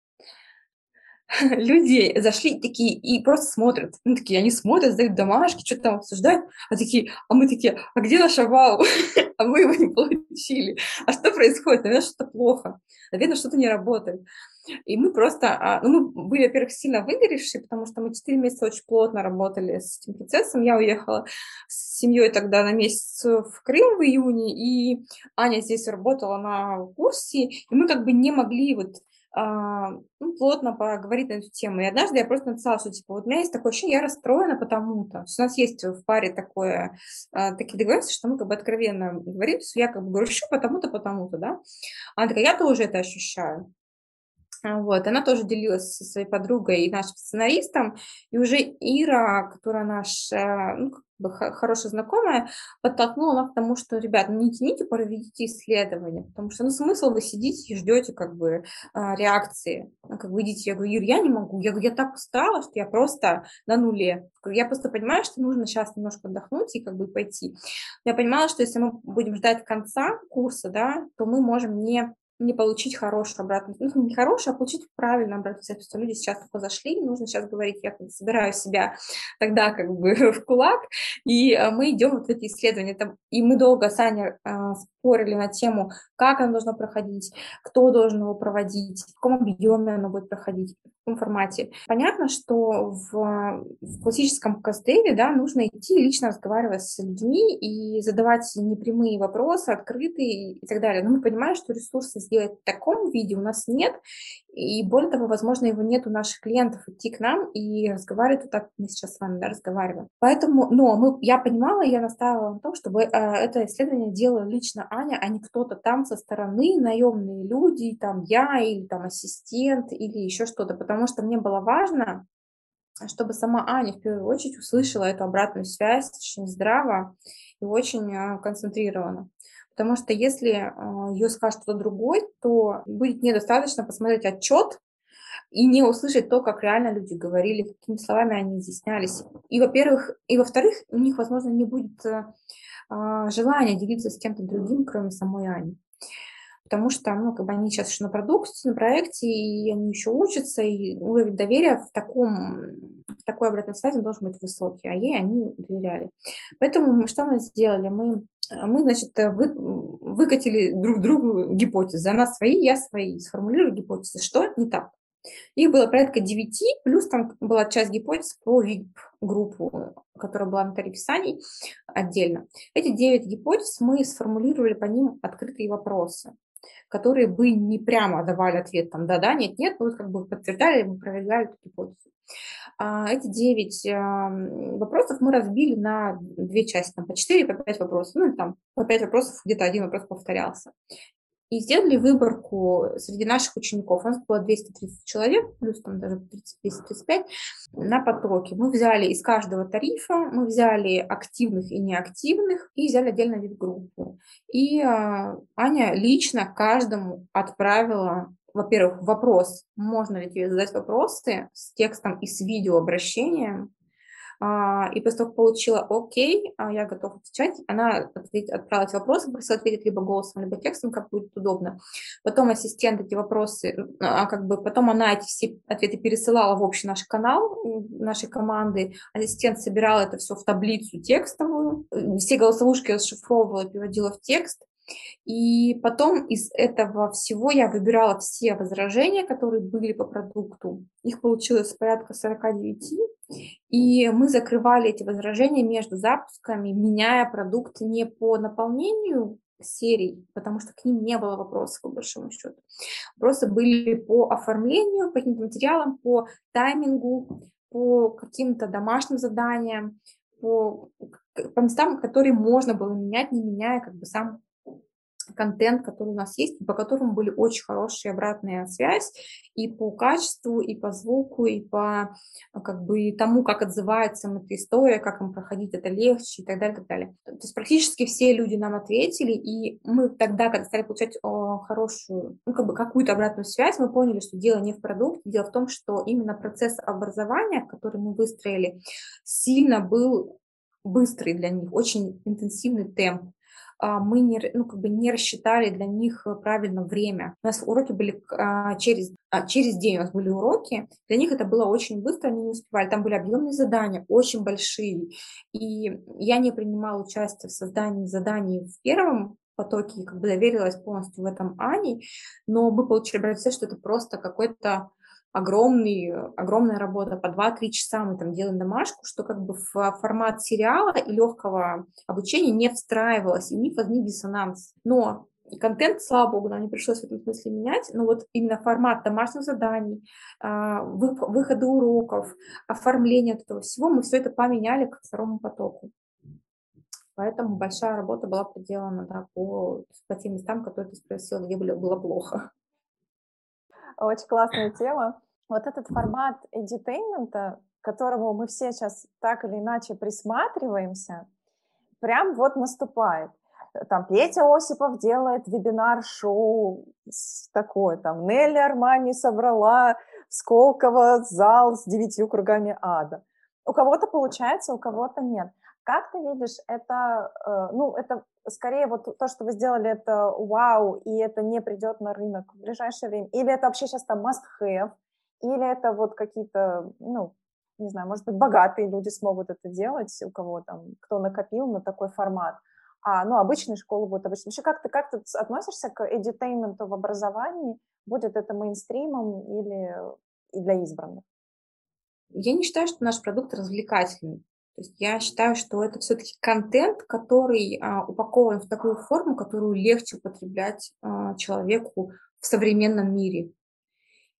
[SPEAKER 3] Люди зашли такие и просто смотрят. Ну, такие, они смотрят, сдают домашки, что-то там обсуждают, а такие, а мы такие, а где наша вау? а мы его не получили. А что происходит? Наверное, что-то плохо. Наверное, что-то не работает. И мы просто, а, ну, мы были, во-первых, сильно выгоревшие, потому что мы 4 месяца очень плотно работали с этим процессом. Я уехала с семьей тогда на месяц в Крым в июне, и Аня здесь работала на курсе, и мы как бы не могли вот ну, плотно поговорить на эту тему. И однажды я просто написала, что типа, вот у меня есть такое ощущение, я расстроена потому-то. У нас есть в паре такое, а, такие договоренности, что мы как бы откровенно говорим, что я как бы грущу потому-то, потому-то, да. Она такая, я тоже это ощущаю. Вот, она тоже делилась со своей подругой и нашим сценаристом, и уже Ира, которая наша ну, бы хорошая знакомая, подтолкнула нас к тому, что, ребят, не тяните, проведите исследование, потому что, ну, смысл вы сидите и ждете, как бы, а, реакции, ну, как вы идите, я говорю, Ир, я не могу, я говорю, я так устала, что я просто на нуле, я просто понимаю, что нужно сейчас немножко отдохнуть и, как бы, пойти. Я понимала, что если мы будем ждать конца курса, да, то мы можем не не получить хорошую обратную, ну, не хорошую, а получить правильную обратную связь, что люди сейчас только зашли, нужно сейчас говорить, я собираю себя тогда как бы в кулак, и э, мы идем вот в эти исследования, и мы долго с Аней э, спорили на тему, как оно должно проходить, кто должен его проводить, в каком объеме оно будет проходить, в каком формате. Понятно, что в, в классическом кастеве, да, нужно идти лично разговаривать с людьми и задавать непрямые вопросы, открытые и так далее. Но мы понимаем, что ресурсы сделать в таком виде у нас нет, и более того, возможно, его нет у наших клиентов идти к нам и разговаривать вот так, мы сейчас с вами да, разговариваем. Поэтому, но мы, я понимала, я настаивала на том, чтобы э, это исследование делала лично Аня, а не кто-то там со стороны, наемные люди, там я или там ассистент или еще что-то, потому что мне было важно, чтобы сама Аня в первую очередь услышала эту обратную связь очень здраво и очень э, концентрированно. Потому что если а, ее скажет кто-то другой, то будет недостаточно посмотреть отчет и не услышать то, как реально люди говорили, какими словами они изъяснялись. И, во-первых, и во-вторых, у них, возможно, не будет э, а, желания делиться с кем-то другим, кроме самой Ани. Потому что, ну, как бы они сейчас еще на продукте, на проекте, и они еще учатся, и уровень доверия в таком, в такой обратной связи должен быть высокий, а ей они доверяли. Поэтому что мы сделали? Мы а мы, значит, э, вы, выкатили друг другу гипотезы. Она свои, я свои. Сформулировали гипотезы, что не так. Их было порядка 9, плюс там была часть гипотез про VIP-группу, которая была на тарифе Саней отдельно. Эти 9 гипотез мы сформулировали по ним открытые вопросы которые бы не прямо давали ответ там да-да, нет-нет, но вот как бы подтверждали, мы опровергали эту гипотезу. А, эти девять вопросов мы разбили на две части, там, по четыре, по пять вопросов, ну, там, по пять вопросов, где-то один вопрос повторялся. и сделали выборку среди наших учеников. У нас было 230 человек, плюс там даже 30-35 на потоке. Мы взяли из каждого тарифа, мы взяли активных и неактивных и взяли отдельно вид группу. И э, Аня лично каждому отправила во-первых, вопрос, можно ли тебе задать вопросы с текстом и с видеообращением, а, и после того, как получила окей, а, я готова отвечать, она ответить, отправить вопросы, просила ответить либо голосом, либо текстом, как будет удобно. Потом ассистент эти вопросы, а как бы потом она эти все ответы пересылала в общий наш канал нашей команды. Ассистент собирал это все в таблицу текстовую, все голосовушки расшифровывала, переводила в текст. И потом из этого всего я выбирала все возражения, которые были по продукту. Их получилось порядка 49. И мы закрывали эти возражения между запусками, меняя продукт не по наполнению серий, потому что к ним не было вопросов, по большому счету. Вопросы были по оформлению, по каким-то материалам, по таймингу, по каким-то домашним заданиям, по, по местам, которые можно было менять, не меняя как бы сам контент, который у нас есть, по которому были очень хорошие обратная связь и по качеству, и по звуку, и по как бы тому, как отзывается им эта история, как им проходить это легче и так далее, и так далее. То есть практически все люди нам ответили, и мы тогда, когда стали получать о, хорошую, ну, как бы какую-то обратную связь, мы поняли, что дело не в продукте, дело в том, что именно процесс образования, который мы выстроили, сильно был быстрый для них, очень интенсивный темп. А, мы не, ну, как бы не рассчитали для них э, правильно время. У нас уроки были а, через, а, через день, у нас были уроки, для них это было очень быстро, они не успевали. Там были объемные задания, очень большие. И я не принимала участие в создании заданий в первом потоке, как бы доверилась полностью в этом Ане, но мы получили обратную что это просто какой-то огромный, огромная работа, по 2-3 часа мы там делаем домашку, что как бы в формат сериала и легкого обучения не встраивалось, и у них возник диссонанс. Но контент, слава богу, нам не пришлось в этом смысле менять, но вот именно формат домашних заданий, а, выхода уроков, оформление этого всего, мы все это поменяли к второму потоку. Поэтому большая работа была проделана да, по, по тем местам, которые ты спросила, где было, было плохо.
[SPEAKER 4] Очень классная тема. Вот этот формат edutainment, к которому мы все сейчас так или иначе присматриваемся, прям вот наступает. Там Петя Осипов делает вебинар-шоу такое, там Нелли Армани собрала в Сколково зал с девятью кругами ада. У кого-то получается, у кого-то нет. Как ты видишь, это, э, ну, это скорее вот то, что вы сделали, это вау, и это не придет на рынок в ближайшее время? Или это вообще сейчас там must-have? Или это вот какие-то, ну, не знаю, может быть, богатые люди смогут это делать, у кого там, кто накопил на такой формат? А, ну, обычные школы будут обычные. Вообще, как ты, как ты относишься к edutainment в образовании? Будет это мейнстримом или и для избранных?
[SPEAKER 3] Я не считаю, что наш продукт развлекательный. То есть я считаю, что это все-таки контент, который а, упакован в такую форму, которую легче употреблять а, человеку в современном мире.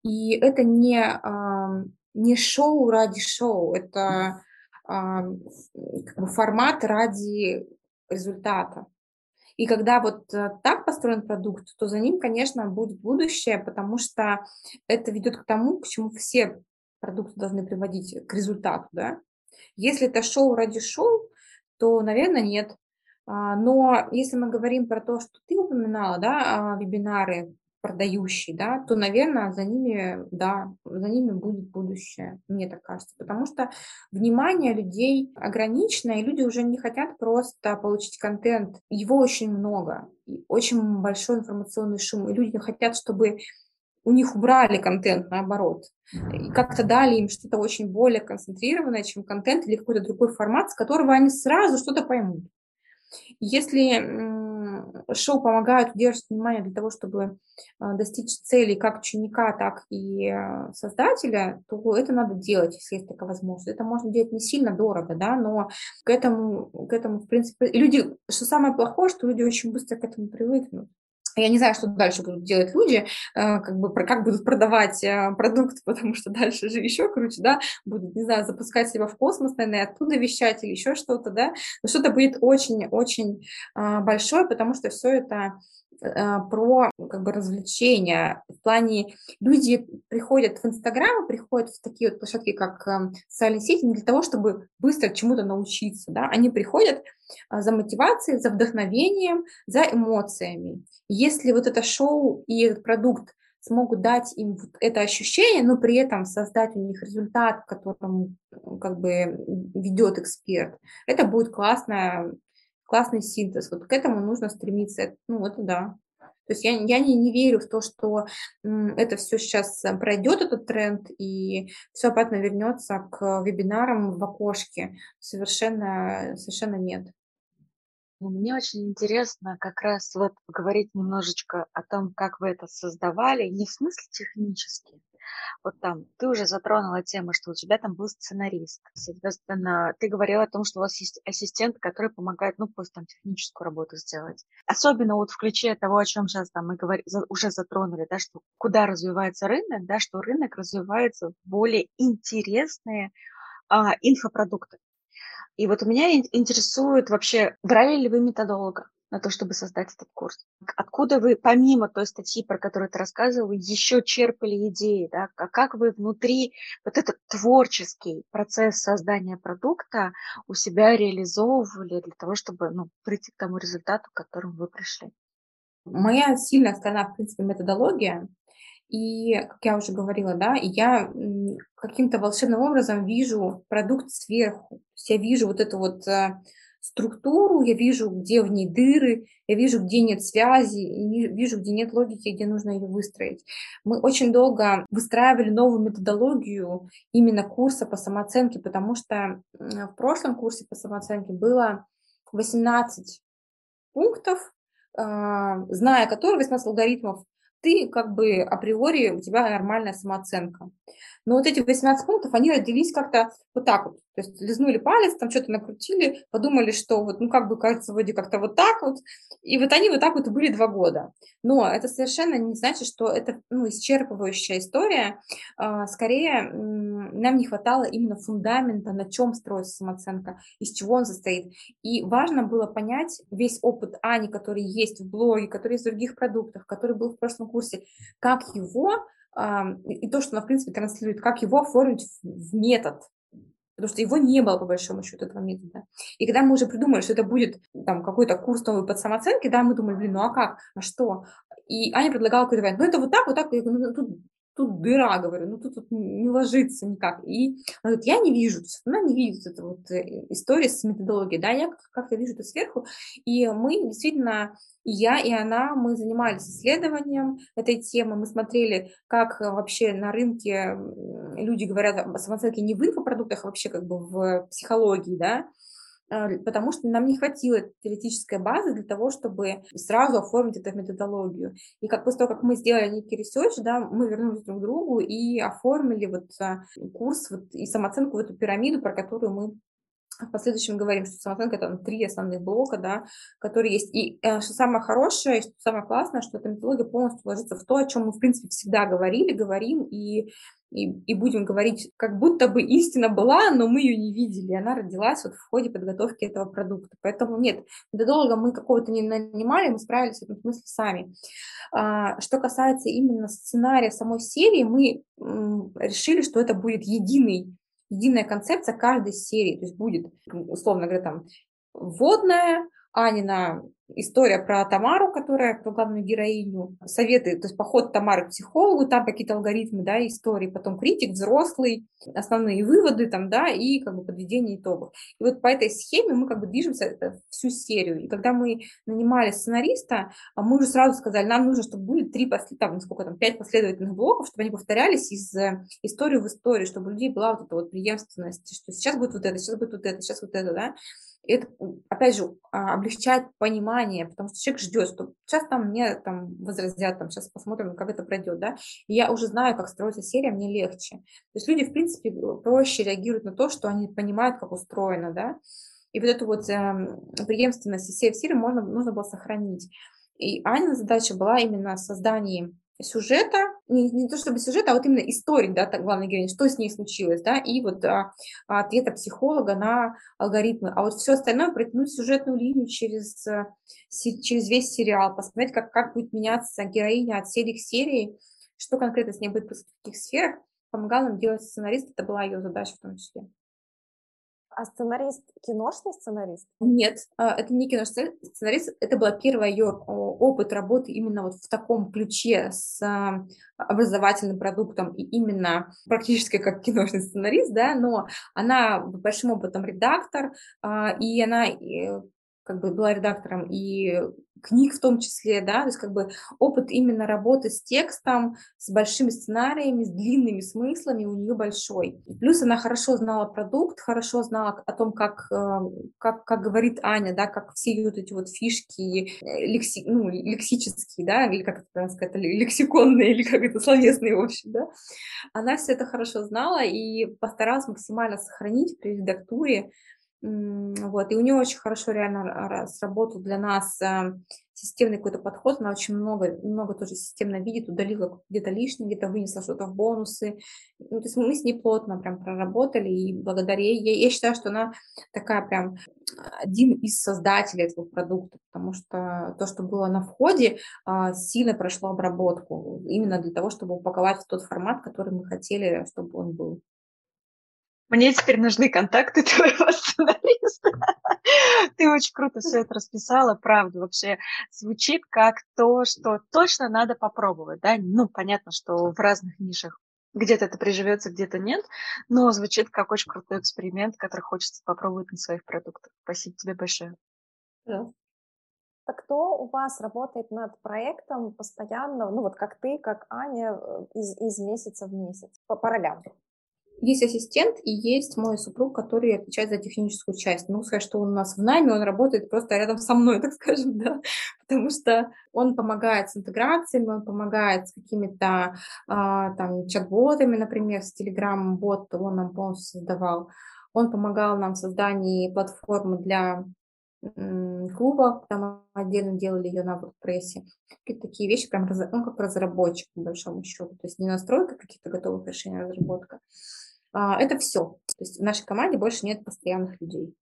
[SPEAKER 3] И это не, а, не шоу ради шоу, это а, как бы формат ради результата. И когда вот э, так построен продукт, то за ним, конечно, будет будущее, потому что это ведет к тому, к чему все продукты должны приводить, к результату, да. Если это шоу ради шоу, то, наверное, нет. А, но если мы говорим про то, что ты упоминала, да, а, вебинары продающие, да, то, наверное, за ними, да, за ними будет будущее, мне так кажется, потому что внимание людей ограничено, и люди уже не хотят просто получить контент, его очень много, очень большой информационный шум, и люди хотят, чтобы у них убрали контент, наоборот, и как-то дали им что-то очень более концентрированное, чем контент или какой-то другой формат, с которого они сразу что-то поймут. Если шоу помогает удерживать внимание для того, чтобы а, достичь целей как ученика, так и а, создателя, то это надо делать, если есть такая возможность. Это можно делать не сильно дорого, да, но к этому, к этому, в принципе, люди, что самое плохое, что люди очень быстро к этому привыкнут. Я не знаю, что дальше будут делать люди, э, как бы как будут продавать э, продукт, потому что дальше же еще круче, да, будут, не знаю, запускать себя в космос, наверное, оттуда вещать или еще что-то, да, но что-то будет очень-очень а, большое, потому что все это про как бы развлечения. В плане люди приходят в Инстаграм, приходят в такие вот площадки, как э, социальные сети, не для того, чтобы быстро чему-то научиться. Да? Они приходят э, за мотивацией, за вдохновением, за эмоциями. Если вот это шоу и этот продукт смогут дать им вот это ощущение, но при этом создать у них результат, к которому как бы ведет эксперт, это будет классная, классный синтез. Вот к этому нужно стремиться. Ну, это да. То есть я, я не, не верю в то, что это все сейчас пройдет, этот тренд, и все обратно вернется к вебинарам в окошке. Совершенно, совершенно нет.
[SPEAKER 2] Ну, мне очень интересно как раз вот поговорить немножечко о том, как вы это создавали, не в смысле технически. Вот там ты уже затронула тему, что у тебя там был сценарист. Соответственно, ты говорила о том, что у вас есть ассистент, который помогает, ну, просто там техническую работу сделать. Особенно вот в ключе того, о чем сейчас там мы говори, уже затронули, да, что куда развивается рынок, да, что рынок развивается в более интересные а, инфопродукты. И вот меня интересует вообще, брали ли вы методолога на то, чтобы создать этот курс? Откуда вы, помимо той статьи, про которую ты рассказывал, еще черпали идеи, да? Как вы внутри вот этот творческий процесс создания продукта у себя реализовывали для того, чтобы ну, прийти к тому результату, к которому вы пришли?
[SPEAKER 3] Моя сильная сторона, в принципе, методология. И, как я уже говорила, да, я каким-то волшебным образом вижу продукт сверху. То есть я вижу вот эту вот э, структуру, я вижу, где в ней дыры, я вижу, где нет связи, и вижу, где нет логики, где нужно ее выстроить. Мы очень долго выстраивали новую методологию именно курса по самооценке, потому что в прошлом курсе по самооценке было 18 пунктов, а, зная которые, 18 алгоритмов, ты как бы априори, у тебя нормальная самооценка. Но вот эти 18 пунктов, они родились как-то вот так вот. То есть лизнули палец, там что-то накрутили, подумали, что вот, ну, как бы кажется, вроде как-то вот так вот. И вот они вот так вот и были два года. Но это совершенно не значит, что это, ну, исчерпывающая история. А, скорее, нам не хватало именно фундамента, на чем строится самооценка, из чего он состоит. И важно было понять весь опыт Ани, который есть в блоге, который есть в других продуктах, который был в прошлом курсе, как его и то, что она, в принципе, транслирует, как его оформить в метод, потому что его не было, по большому счету, этого метода. И когда мы уже придумали, что это будет там какой-то курс новый под самооценки, да, мы думали, блин, ну а как, а что? И Аня предлагала какой-то вариант, ну это вот так, вот так, я говорю, ну тут тут дыра, говорю, ну тут, тут не ложится никак. И она говорит, я не вижу, то есть она не видит эту вот э, историю с методологией, да, я как-то вижу это сверху, и мы действительно, я, и она, мы занимались исследованием этой темы, мы смотрели, как вообще на рынке люди говорят о самооценке не в инфопродуктах, а вообще как бы в психологии, да, потому что нам не хватило теоретической базы для того, чтобы сразу оформить эту методологию. И как после того, как мы сделали некий research, да, мы вернулись друг к другу и оформили вот а, курс вот, и самооценку в эту пирамиду, про которую мы в последующем говорим, что самооценка это три основных блока, да, которые есть. И э, что самое хорошее, что самое классное, что эта методология полностью ложится в то, о чем мы, в принципе, всегда говорили, говорим и и, и будем говорить, как будто бы истина была, но мы ее не видели, она родилась вот в ходе подготовки этого продукта. Поэтому нет, долго мы какого-то не нанимали, мы справились в этом смысле сами. А, что касается именно сценария самой серии, мы решили, что это будет единый единая концепция каждой серии, то есть будет, условно говоря, там вводная, Анина история про Тамару, которая про главную героиню, советы, то есть поход Тамары к психологу, там какие-то алгоритмы, да, истории, потом критик, взрослый, основные выводы там, да, и как бы подведение итогов. И вот по этой схеме мы как бы движемся всю серию. И когда мы нанимали сценариста, а мы уже сразу сказали, нам нужно, чтобы были три, там, сколько там, пять последовательных блоков, чтобы они повторялись из э, истории в историю, чтобы у людей была вот эта вот преемственность, что сейчас будет вот это, сейчас будет вот это, сейчас вот это, да, это, опять же, а, облегчает понимание, потому что человек ждет, что сейчас там мне там возразят, там сейчас посмотрим, как это пройдет, да, и я уже знаю, как строится серия, мне легче. То есть люди, в принципе, проще реагируют на то, что они понимают, как устроено, да, и вот эту вот э, преемственность из серии в серии можно, нужно было сохранить. И Анина задача была именно создание сюжета, не, не то чтобы сюжет, а вот именно история, да, главной героини, что с ней случилось, да, и вот а, ответа психолога на алгоритмы. А вот все остальное протянуть сюжетную линию через, э, через весь сериал, посмотреть, как, как будет меняться героиня от серии к серии, что конкретно с ней будет в каких сферах, помогал нам делать сценарист, это была ее задача в том числе.
[SPEAKER 4] А сценарист киношный сценарист?
[SPEAKER 3] Нет, а, это не киношный сценарист. Это был первый ее опыт работы именно вот в таком ключе с а, образовательным продуктом и именно практически как киношный сценарист, да, но она большим опытом редактор, а, и она как бы была редактором и книг в том числе, да, то есть как бы опыт именно работы с текстом, с большими сценариями, с длинными смыслами у нее большой. Плюс она хорошо знала продукт, хорошо знала о том, как, э, как, как говорит Аня, да, как все вот эти вот фишки э, лекси, ну, лексические, да, или как это сказать, лексиконные, или как это словесные, в общем, да. Она все это хорошо знала и постаралась максимально сохранить при редактуре вот, и у нее очень хорошо реально сработал для нас э, системный какой-то подход, она очень много, много тоже системно видит, удалила где-то лишнее, где-то вынесла что-то в бонусы. Ну, то есть мы с ней плотно прям проработали, и благодаря ей, я считаю, что она такая прям один из создателей этого продукта, потому что то, что было на входе, а, сильно прошло обработку, именно для того, чтобы упаковать в тот формат, который мы хотели, чтобы он был.
[SPEAKER 2] Мне теперь нужны контакты твоего сценариста. Ты очень круто все это расписала, правда. Вообще звучит как то, что точно надо попробовать, да? Ну, понятно, что в разных нишах где-то это приживется, где-то нет, но звучит как очень крутой эксперимент, который хочется попробовать на своих продуктах. Спасибо тебе большое.
[SPEAKER 4] Да. Так кто у вас работает над проектом постоянно, ну вот как ты, как Аня, э, из, из месяца в месяц, по, по ролям?
[SPEAKER 3] Есть ассистент и есть мой супруг, который отвечает за техническую часть. Ну, сказать, что он у нас в найме, он работает просто рядом со мной, так скажем, да, потому что он помогает с интеграциями, он помогает с какими-то а, там чат-ботами, например, с Telegram бот он нам полностью создавал. Он помогал нам в создании платформы для клуба, там отдельно делали ее на WordPress. Какие-то такие вещи, прям ну, как разработчик, по большому счету. То есть не настройка каких-то готовых решений, а разработка. А, это все. То есть в нашей команде больше нет постоянных людей.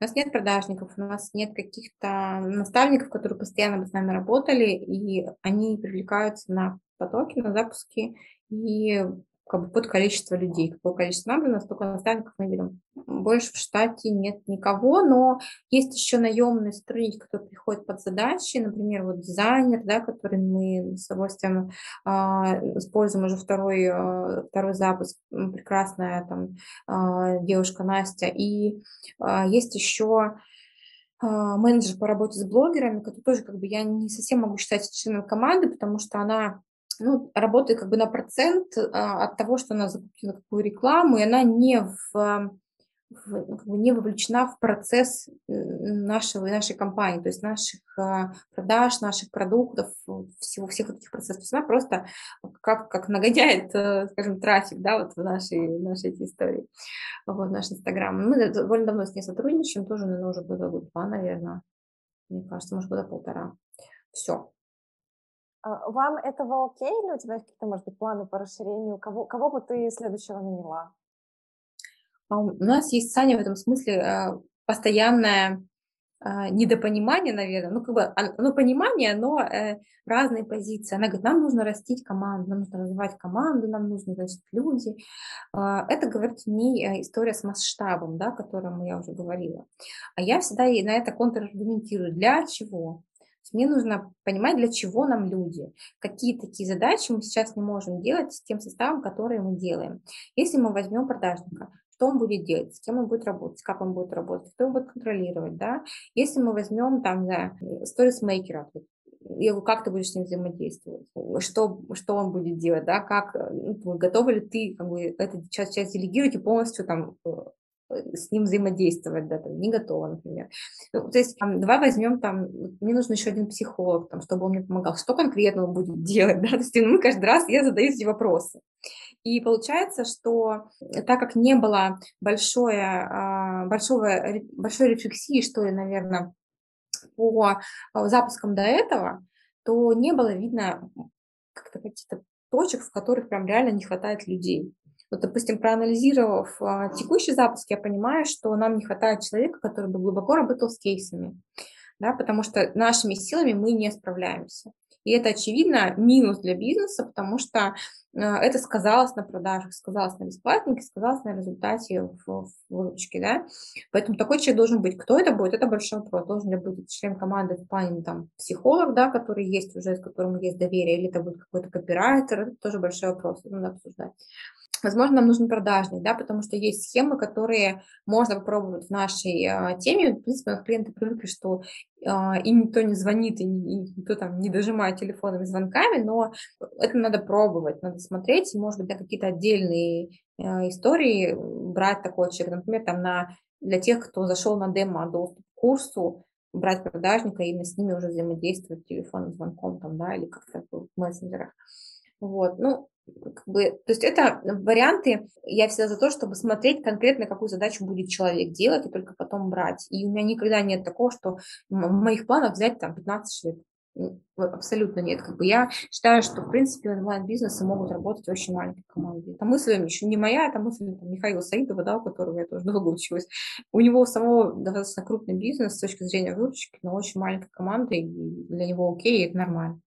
[SPEAKER 3] У нас нет продажников, у нас нет каких-то наставников, которые постоянно бы с нами работали, и они привлекаются на потоки, на запуски, и как бы под количество людей. Какое количество набрано, столько наставников мы берем. Больше в штате нет никого, но есть еще наемные сотрудники, которые приходят под задачи, например, вот дизайнер, да, который мы с удовольствием э, используем уже второй, э, второй запуск, прекрасная там э, девушка Настя. И э, есть еще менеджер по работе с блогерами, который тоже как бы я не совсем могу считать членом команды, потому что она ну, работает как бы на процент а, от того, что она закупила какую рекламу, и она не в, в ну, как бы не вовлечена в процесс нашего, нашей компании, то есть наших а, продаж, наших продуктов, всего, всех этих процессов. То есть она просто как, как нагоняет, э, скажем, трафик, да, вот в нашей, нашей эти истории, вот наш Инстаграм. Мы довольно давно с ней сотрудничаем, тоже, наверное, уже года два, наверное, мне кажется, может, года полтора. Все.
[SPEAKER 4] А, вам этого окей или у тебя какие-то, может быть, планы по расширению? Кого, кого бы ты следующего наняла?
[SPEAKER 3] А у нас есть с Саней в этом смысле а, постоянное недопонимание, наверное, ну, как бы, ну, понимание, но э, разные позиции. Она говорит, нам нужно растить команду, нам нужно развивать команду, нам нужны, значит, люди. Это, говорит, не э, история с масштабом, да, о котором я уже говорила. А я всегда на это контраргументирую. Для чего? Мне нужно понимать, для чего нам люди, какие такие задачи мы сейчас не можем делать с тем составом, который мы делаем. Если мы возьмем продажника, что он будет делать, с кем он будет работать, как он будет работать, кто его будет контролировать, да. Если мы возьмем там, да, сторисмейкера, как ты будешь с ним взаимодействовать, что, что он будет делать, да, как, ну, готовы ли ты как бы, эту часть, часть делегировать и полностью там э, Э, с ним взаимодействовать, да, там, не готова, например. Ну, то есть, там, давай возьмем, там, мне нужен еще один психолог, там, чтобы он мне помогал. Что конкретно он будет делать, да, то есть, ну, каждый раз я задаю эти вопросы. И получается, что так как не было большое, а, большого, большой рефлексии, что ли, наверное, по запускам до этого, то не было видно как-то каких-то точек, в которых прям реально не хватает людей. Вот, допустим, проанализировав а, текущий запуск, я понимаю, что нам не хватает человека, который бы глубоко работал с кейсами, да, потому что нашими силами мы не справляемся. И это, очевидно, минус для бизнеса, потому что э, это сказалось на продажах, сказалось на бесплатнике, сказалось на результате в, в выручке, да. Поэтому такой человек должен быть. Кто это будет? Это большой вопрос. Должен ли быть член команды в плане там психолог, да, который есть уже, с которым есть доверие, или это будет какой-то копирайтер, это тоже большой вопрос, это надо обсуждать. Возможно, нам нужен продажник, да, потому что есть схемы, которые можно попробовать в нашей э, теме. В принципе, клиенты привыкли, что э, им никто не звонит, и, и никто там не дожимает телефонными звонками, но это надо пробовать, надо смотреть, может быть, на какие-то отдельные э, истории брать такой человек, например, там на, для тех, кто зашел на демо доступ к курсу, брать продажника и с ними уже взаимодействовать телефонным звонком там, да, или как-то в мессенджерах. Вот, ну, как бы, то есть это варианты, я всегда за то, чтобы смотреть конкретно, какую задачу будет человек делать, и только потом брать. И у меня никогда нет такого, что в моих планах взять там 15 человек. Абсолютно нет. Как бы я считаю, что, в принципе, онлайн-бизнесы могут работать очень маленькой командой. Это мысль еще не моя, это мысль Михаила Саидова, да, у которого я тоже долго училась. У него самого достаточно крупный бизнес с точки зрения выручки, но очень маленькая команда, и для него окей, и это нормально.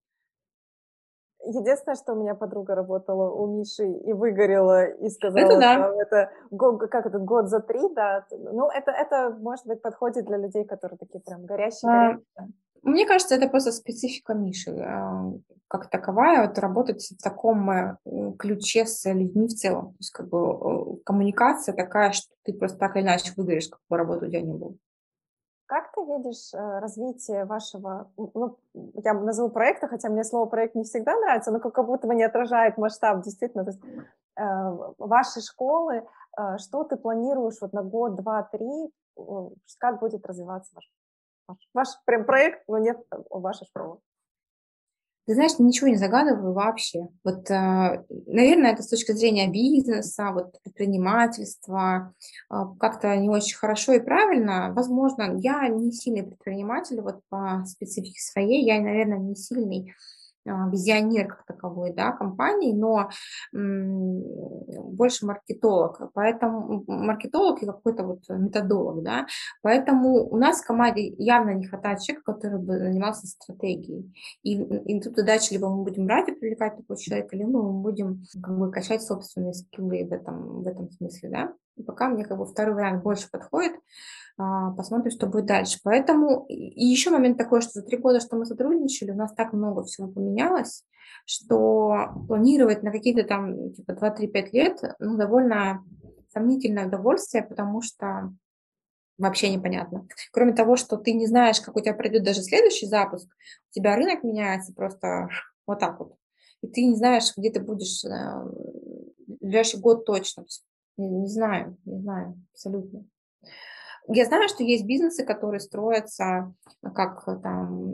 [SPEAKER 4] Единственное, что у меня подруга работала у Миши и выгорела, и сказала,
[SPEAKER 3] это да.
[SPEAKER 4] это год, как это, год за три, да. Ну, это, это, может быть, подходит для людей, которые такие прям горящие, а.
[SPEAKER 3] Мне кажется, это просто специфика Миши, а, как таковая, вот работать в таком э, ключе с людьми в целом. То есть, как бы, э, коммуникация такая, что ты просто так или иначе выгоришь, как бы работы у тебя не было.
[SPEAKER 4] Как ты видишь э, развитие вашего, ну, я назову проекта, хотя мне слово проект не всегда нравится, но как будто бы не отражает масштаб, действительно, то есть э, вашей школы, э, что ты планируешь вот на год, два, три, как будет развиваться ваш, ваш, ваш прям проект, но нет ваша школа?
[SPEAKER 3] Ты знаешь, ничего не загадываю вообще. Вот, э, наверное, это с точки зрения бизнеса, вот предпринимательства, а, как-то не очень хорошо и правильно. Возможно, я не сильный предприниматель вот по специфике своей, я, наверное, не сильный а, визионер как таковой, да, компании, но больше маркетолог, поэтому маркетолог и какой-то вот методолог, да, поэтому у нас в команде явно не хватает человека, который бы занимался стратегией. И, и тут задача либо мы будем брать и привлекать такого человека, либо мы будем как бы качать собственные скиллы в этом, в этом смысле, да. И пока мне как бы второй вариант больше подходит, а, посмотрим, что будет дальше. Поэтому и еще момент такой, что за три года, что мы сотрудничали, у нас так много всего поменялось, что планировать на какие-то там типа 2-3-5 лет, ну, довольно сомнительное удовольствие, потому что вообще непонятно. Кроме того, что ты не знаешь, как у тебя пройдет даже следующий запуск, у тебя рынок меняется просто вот так вот. И ты не знаешь, где ты будешь э, ближайший год точно. Не, знаю, не знаю, абсолютно. Я знаю, что есть бизнесы, которые строятся, как там,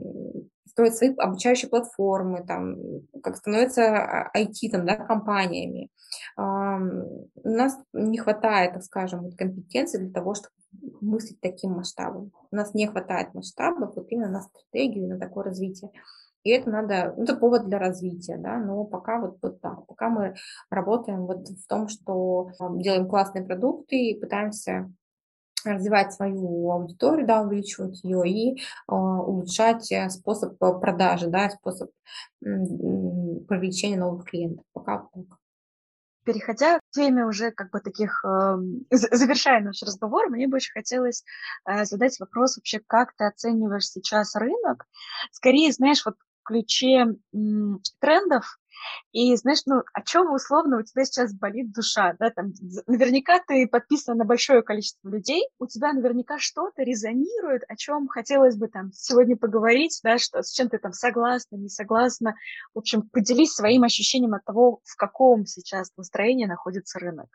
[SPEAKER 3] строят свои обучающие платформы, там, как становятся IT а, там, да, компаниями. У нас не хватает, так скажем, компетенции для того, чтобы мыслить таким масштабом. У нас не хватает масштабов вот именно на стратегию, на такое развитие. И это надо, ну, это повод для развития, да, но пока вот, вот так, пока мы работаем вот в том, что делаем классные продукты и пытаемся развивать свою аудиторию, да, увеличивать ее и э, улучшать способ э, продажи, да, способ э, привлечения новых клиентов. Пока.
[SPEAKER 2] Переходя к теме уже как бы таких, э, завершая наш разговор, мне бы очень хотелось э, задать вопрос вообще, как ты оцениваешь сейчас рынок? Скорее, знаешь, вот ключе трендов, и знаешь, ну, о чем условно у тебя сейчас болит душа, да, там, наверняка ты подписан на большое количество людей, у тебя наверняка что-то резонирует, о чем хотелось бы там сегодня поговорить, да, что, с чем ты там согласна, не согласна, в общем, поделись своим ощущением от того, в каком сейчас настроении находится рынок.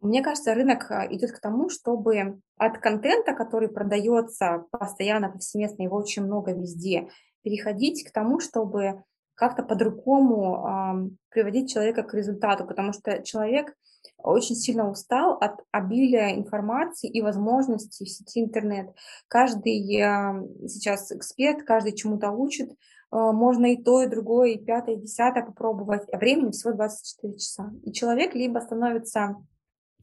[SPEAKER 3] Мне кажется, рынок а, идет к тому, чтобы от контента, который продается постоянно, повсеместно, его очень много везде, переходить к тому, чтобы как-то по-другому приводить человека к результату, потому что человек очень сильно устал от обилия информации и возможностей в сети интернет. Каждый сейчас эксперт, каждый чему-то учит, а, можно и то, и другое, и пятое, и десятое попробовать, а времени всего 24 часа. И человек либо становится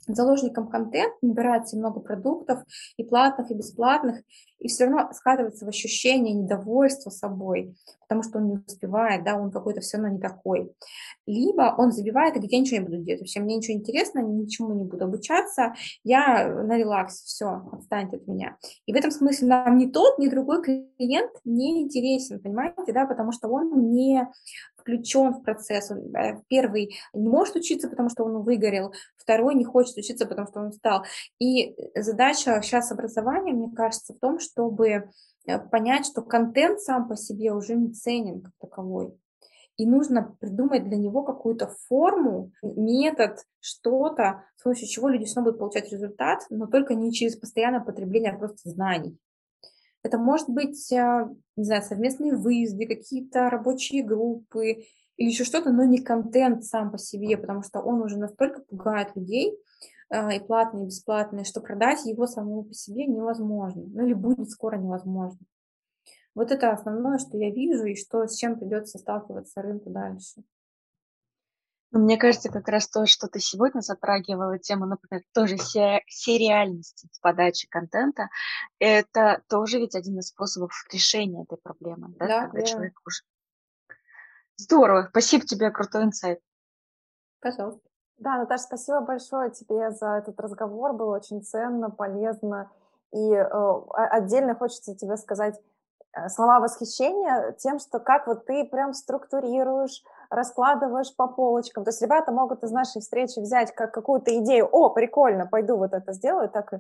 [SPEAKER 3] заложником контента, набирается много продуктов, и платных, и бесплатных, и все равно скатывается в ощущение недовольства собой, потому что он не успевает, да, он какой-то все равно не такой. Либо он забивает, и где ничего не буду делать, вообще мне ничего интересно, ничему не буду обучаться, я на релаксе, все, отстаньте от меня. И в этом смысле нам ни тот, ни другой клиент не интересен, понимаете, да, потому что он не включен в процесс. Он, э, первый не может учиться, потому что он выгорел, второй не хочет учиться, потому что он устал. И задача сейчас образования, мне кажется, в том, чтобы э, понять, что контент сам по себе уже не ценен как таковой. И нужно придумать для него какую-то форму, метод, что-то, с помощью чего люди снова будут получать результат, но только не через постоянное потребление а просто знаний. Это может быть, а, не знаю, совместные выезды, какие-то рабочие группы или еще что-то, но не контент сам по себе, потому что он уже настолько пугает людей, а, и платные, и бесплатные, что продать его самому по себе невозможно, ну или будет скоро невозможно. Вот это основное, что я вижу и что, с чем придется сталкиваться рынку дальше.
[SPEAKER 2] Но мне кажется, как раз то, что ты сегодня затрагивала, тему, например, тоже сериальности в подаче контента, это тоже ведь один из способов решения этой проблемы, да, да когда да. человек уже... Здорово, спасибо тебе, крутой инсайт.
[SPEAKER 3] Пожалуйста.
[SPEAKER 4] Да, Наташа, спасибо большое тебе за этот разговор, было очень ценно, полезно, и э, отдельно хочется тебе сказать Э, слова восхищения тем, что как вот ты прям структурируешь, раскладываешь по полочкам. То есть ребята могут из нашей встречи взять как какую-то идею, о, прикольно, пойду вот это сделаю, так и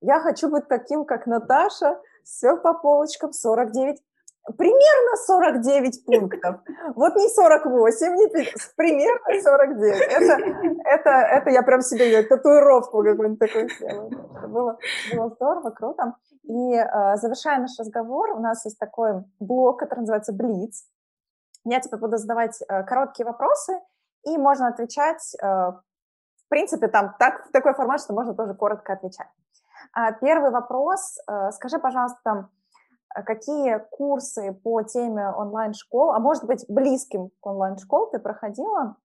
[SPEAKER 4] я хочу быть таким, как Наташа, все по полочкам, 49, примерно 49 пунктов. Вот не 48, не 50, примерно 49. Это, это, это я прям себе татуировку какую-нибудь такую сделаю. Было, было здорово, круто. И э, завершая наш разговор, у нас есть такой блок, который называется Блиц. Я тебе буду задавать э, короткие вопросы, и можно отвечать, э, в принципе, там так, в такой формат, что можно тоже коротко отвечать. А, первый вопрос. Э, скажи, пожалуйста, какие курсы по теме онлайн-школ, а может быть, близким к онлайн-школ ты проходила,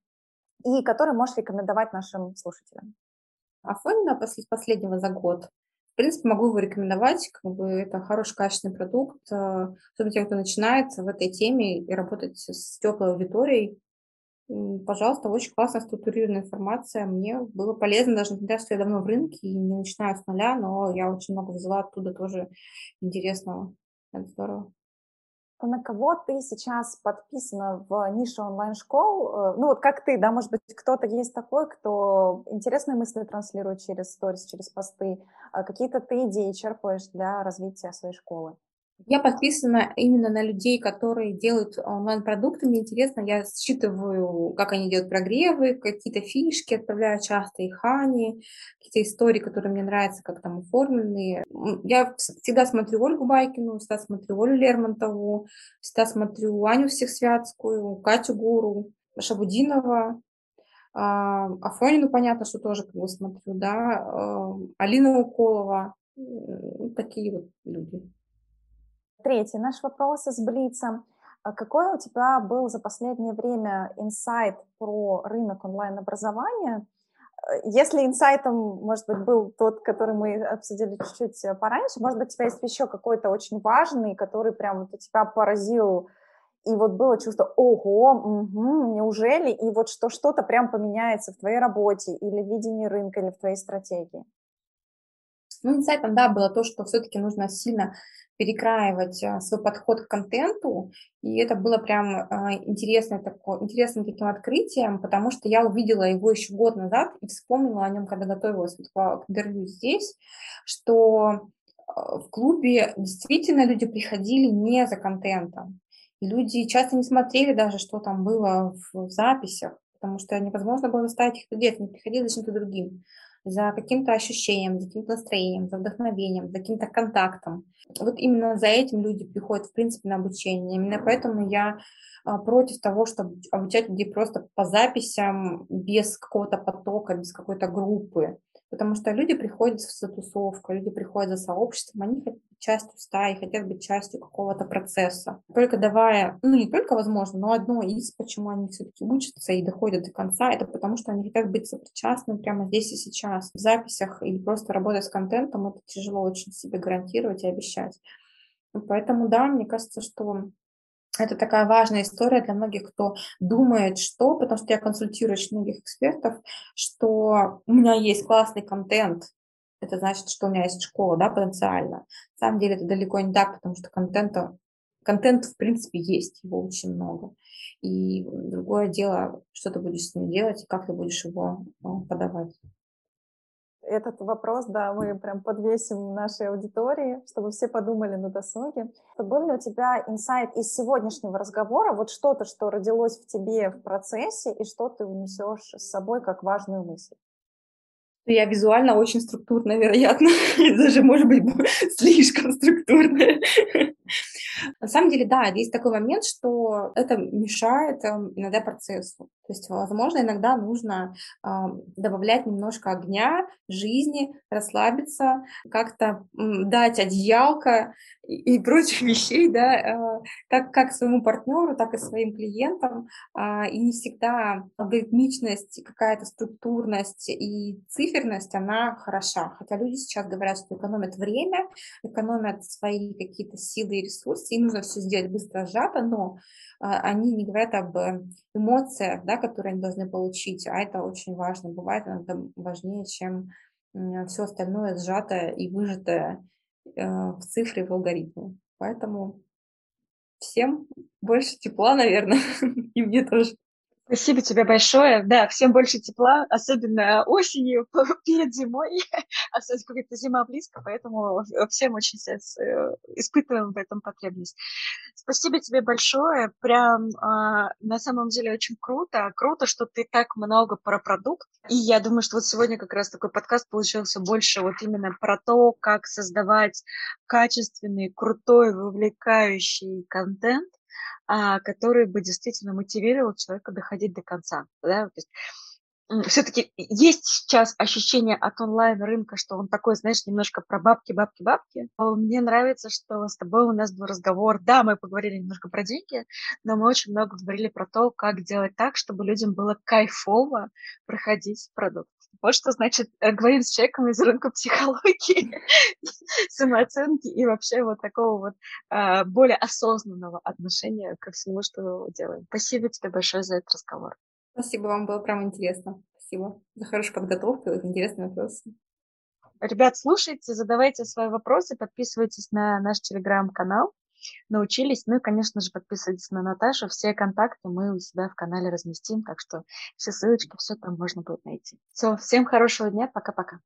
[SPEAKER 4] и которые можешь рекомендовать нашим слушателям?
[SPEAKER 3] Афонина после последнего за год в принципе, могу его рекомендовать, как бы это хороший, качественный продукт, э, особенно тем, кто начинает в этой теме и работать с теплой аудиторией. Пожалуйста, очень классная структурированная информация. Мне было полезно, даже несмотря, что я давно в рынке и не начинаю с нуля, но я очень много взяла оттуда тоже интересного. Это здорово
[SPEAKER 4] на кого ты сейчас подписана в нише онлайн-школ? Э, ну вот как ты, да, может быть, кто-то есть такой, кто интересные мысли транслирует через сторис, через посты, а какие-то ты идеи черпаешь для развития своей школы?
[SPEAKER 3] Я подписана именно на людей, которые делают онлайн-продукты. Мне интересно, я считываю, как они делают прогревы, какие-то фишки, отправляю часто их Ани, какие-то истории, которые мне нравятся, как там оформлены. Я всегда смотрю Ольгу Байкину, всегда смотрю Олю Лермонтову, всегда смотрю Аню Всехсвятскую, Катю Гуру, Шабудинова, а, Афонину, понятно, что тоже как бы смотрю, да, а, Алина Уколова, такие вот люди.
[SPEAKER 4] Третий наш вопрос из Блица. А какой у тебя был за последнее время инсайт про рынок онлайн-образования? Э, если инсайтом, может быть, был тот, который мы обсудили чуть-чуть э, пораньше, может быть, у тебя есть еще какой-то очень важный, который прям вот у тебя поразил, и вот было чувство, ого, угу, неужели, и вот что что-то прям поменяется в твоей работе или в видении рынка, или в твоей стратегии?
[SPEAKER 3] Ну, инсайтом, да, было то, что все-таки нужно сильно перекраивать а, свой подход к контенту, и это было прям а, интересное такое, интересным таким открытием, потому что я увидела его еще год назад и вспомнила о нем, когда готовилась к интервью здесь, что а, в клубе действительно люди приходили не за контентом, и люди часто не смотрели даже, что там было в записях, потому что невозможно было заставить их это делать, они приходили за чем-то другим. За каким-то ощущением, за каким-то настроением, за вдохновением, за каким-то контактом. Вот именно за этим люди приходят, в принципе, на обучение. Именно поэтому я а, против того, чтобы обучать людей просто по записям, без какого-то потока, без какой-то группы. Потому что люди приходят в тусовку, люди приходят за сообществом, они хотят быть частью стаи, хотят быть частью какого-то процесса. Только давая, ну не только возможно, но одно из, почему они все-таки учатся и доходят до конца, это потому что они хотят быть сопричастны прямо здесь и сейчас. В записях или просто работая с контентом это тяжело очень себе гарантировать и обещать. Поэтому да, мне кажется, что это такая важная история для многих, кто думает, что, потому что я консультирую очень многих экспертов, что у меня есть классный контент, это значит, что у меня есть школа, да, потенциально. На самом деле это далеко не так, потому что контента, контент в принципе есть, его очень много. И другое дело, что ты будешь с ним делать и как ты будешь его э, подавать
[SPEAKER 4] этот вопрос, да, мы прям подвесим нашей аудитории, чтобы все подумали на досуге. Был ли у тебя инсайт из сегодняшнего разговора, вот что-то, что родилось в тебе в процессе, и что ты унесешь с собой как важную мысль?
[SPEAKER 3] Я визуально очень структурная, вероятно, даже, может быть, слишком структурная. На самом деле, да, есть такой момент, что это мешает эм, иногда процессу. То есть, возможно, иногда нужно э, добавлять немножко огня, жизни, расслабиться, как-то дать одеялко и, и прочих вещей, да, э, как, как своему партнеру, так и своим клиентам. Э, и не всегда алгоритмичность, какая-то структурность и циферность, она хороша. Хотя люди сейчас говорят, что экономят время, экономят свои какие-то силы и ресурсы, и нужно все сделать быстро, сжато, но а, они не говорят об э, эмоциях, да, которые они должны получить, а это очень важно. Бывает иногда важнее, чем все остальное сжатое и выжатое э, в цифре, в алгоритме. Поэтому всем больше тепла, наверное, и мне тоже.
[SPEAKER 2] Спасибо тебе большое. Да, всем больше тепла, особенно осенью, перед зимой. Особенно какая-то зима близко, поэтому всем очень сейчас э, испытываем в этом потребность. Спасибо тебе большое. Прям а, на самом деле очень круто. Круто, что ты так много про продукт. И я думаю, что вот сегодня как раз такой подкаст получился больше вот именно про то, как создавать качественный, крутой, вовлекающий контент который бы действительно мотивировал человека доходить до конца. Да? все-таки есть сейчас ощущение от онлайн-рынка, что он такой, знаешь, немножко про бабки, бабки, бабки. Мне нравится, что с тобой у нас был разговор. Да, мы поговорили немножко про деньги, но мы очень много говорили про то, как делать так, чтобы людям было кайфово проходить продукт. Вот что значит э, говорим с человеком из рынка психологии, самооценки и вообще вот такого вот э, более осознанного отношения ко всему, что делаем. Спасибо тебе большое за этот разговор.
[SPEAKER 3] Спасибо, вам было прям интересно. Спасибо за хорошую подготовку и интересные вопросы.
[SPEAKER 2] Ребят, слушайте, задавайте свои вопросы, подписывайтесь на наш телеграм-канал научились. Ну и, конечно же, подписывайтесь на Наташу. Все контакты мы у себя в канале разместим, так что все ссылочки, все там можно будет найти. Все, всем хорошего дня, пока-пока.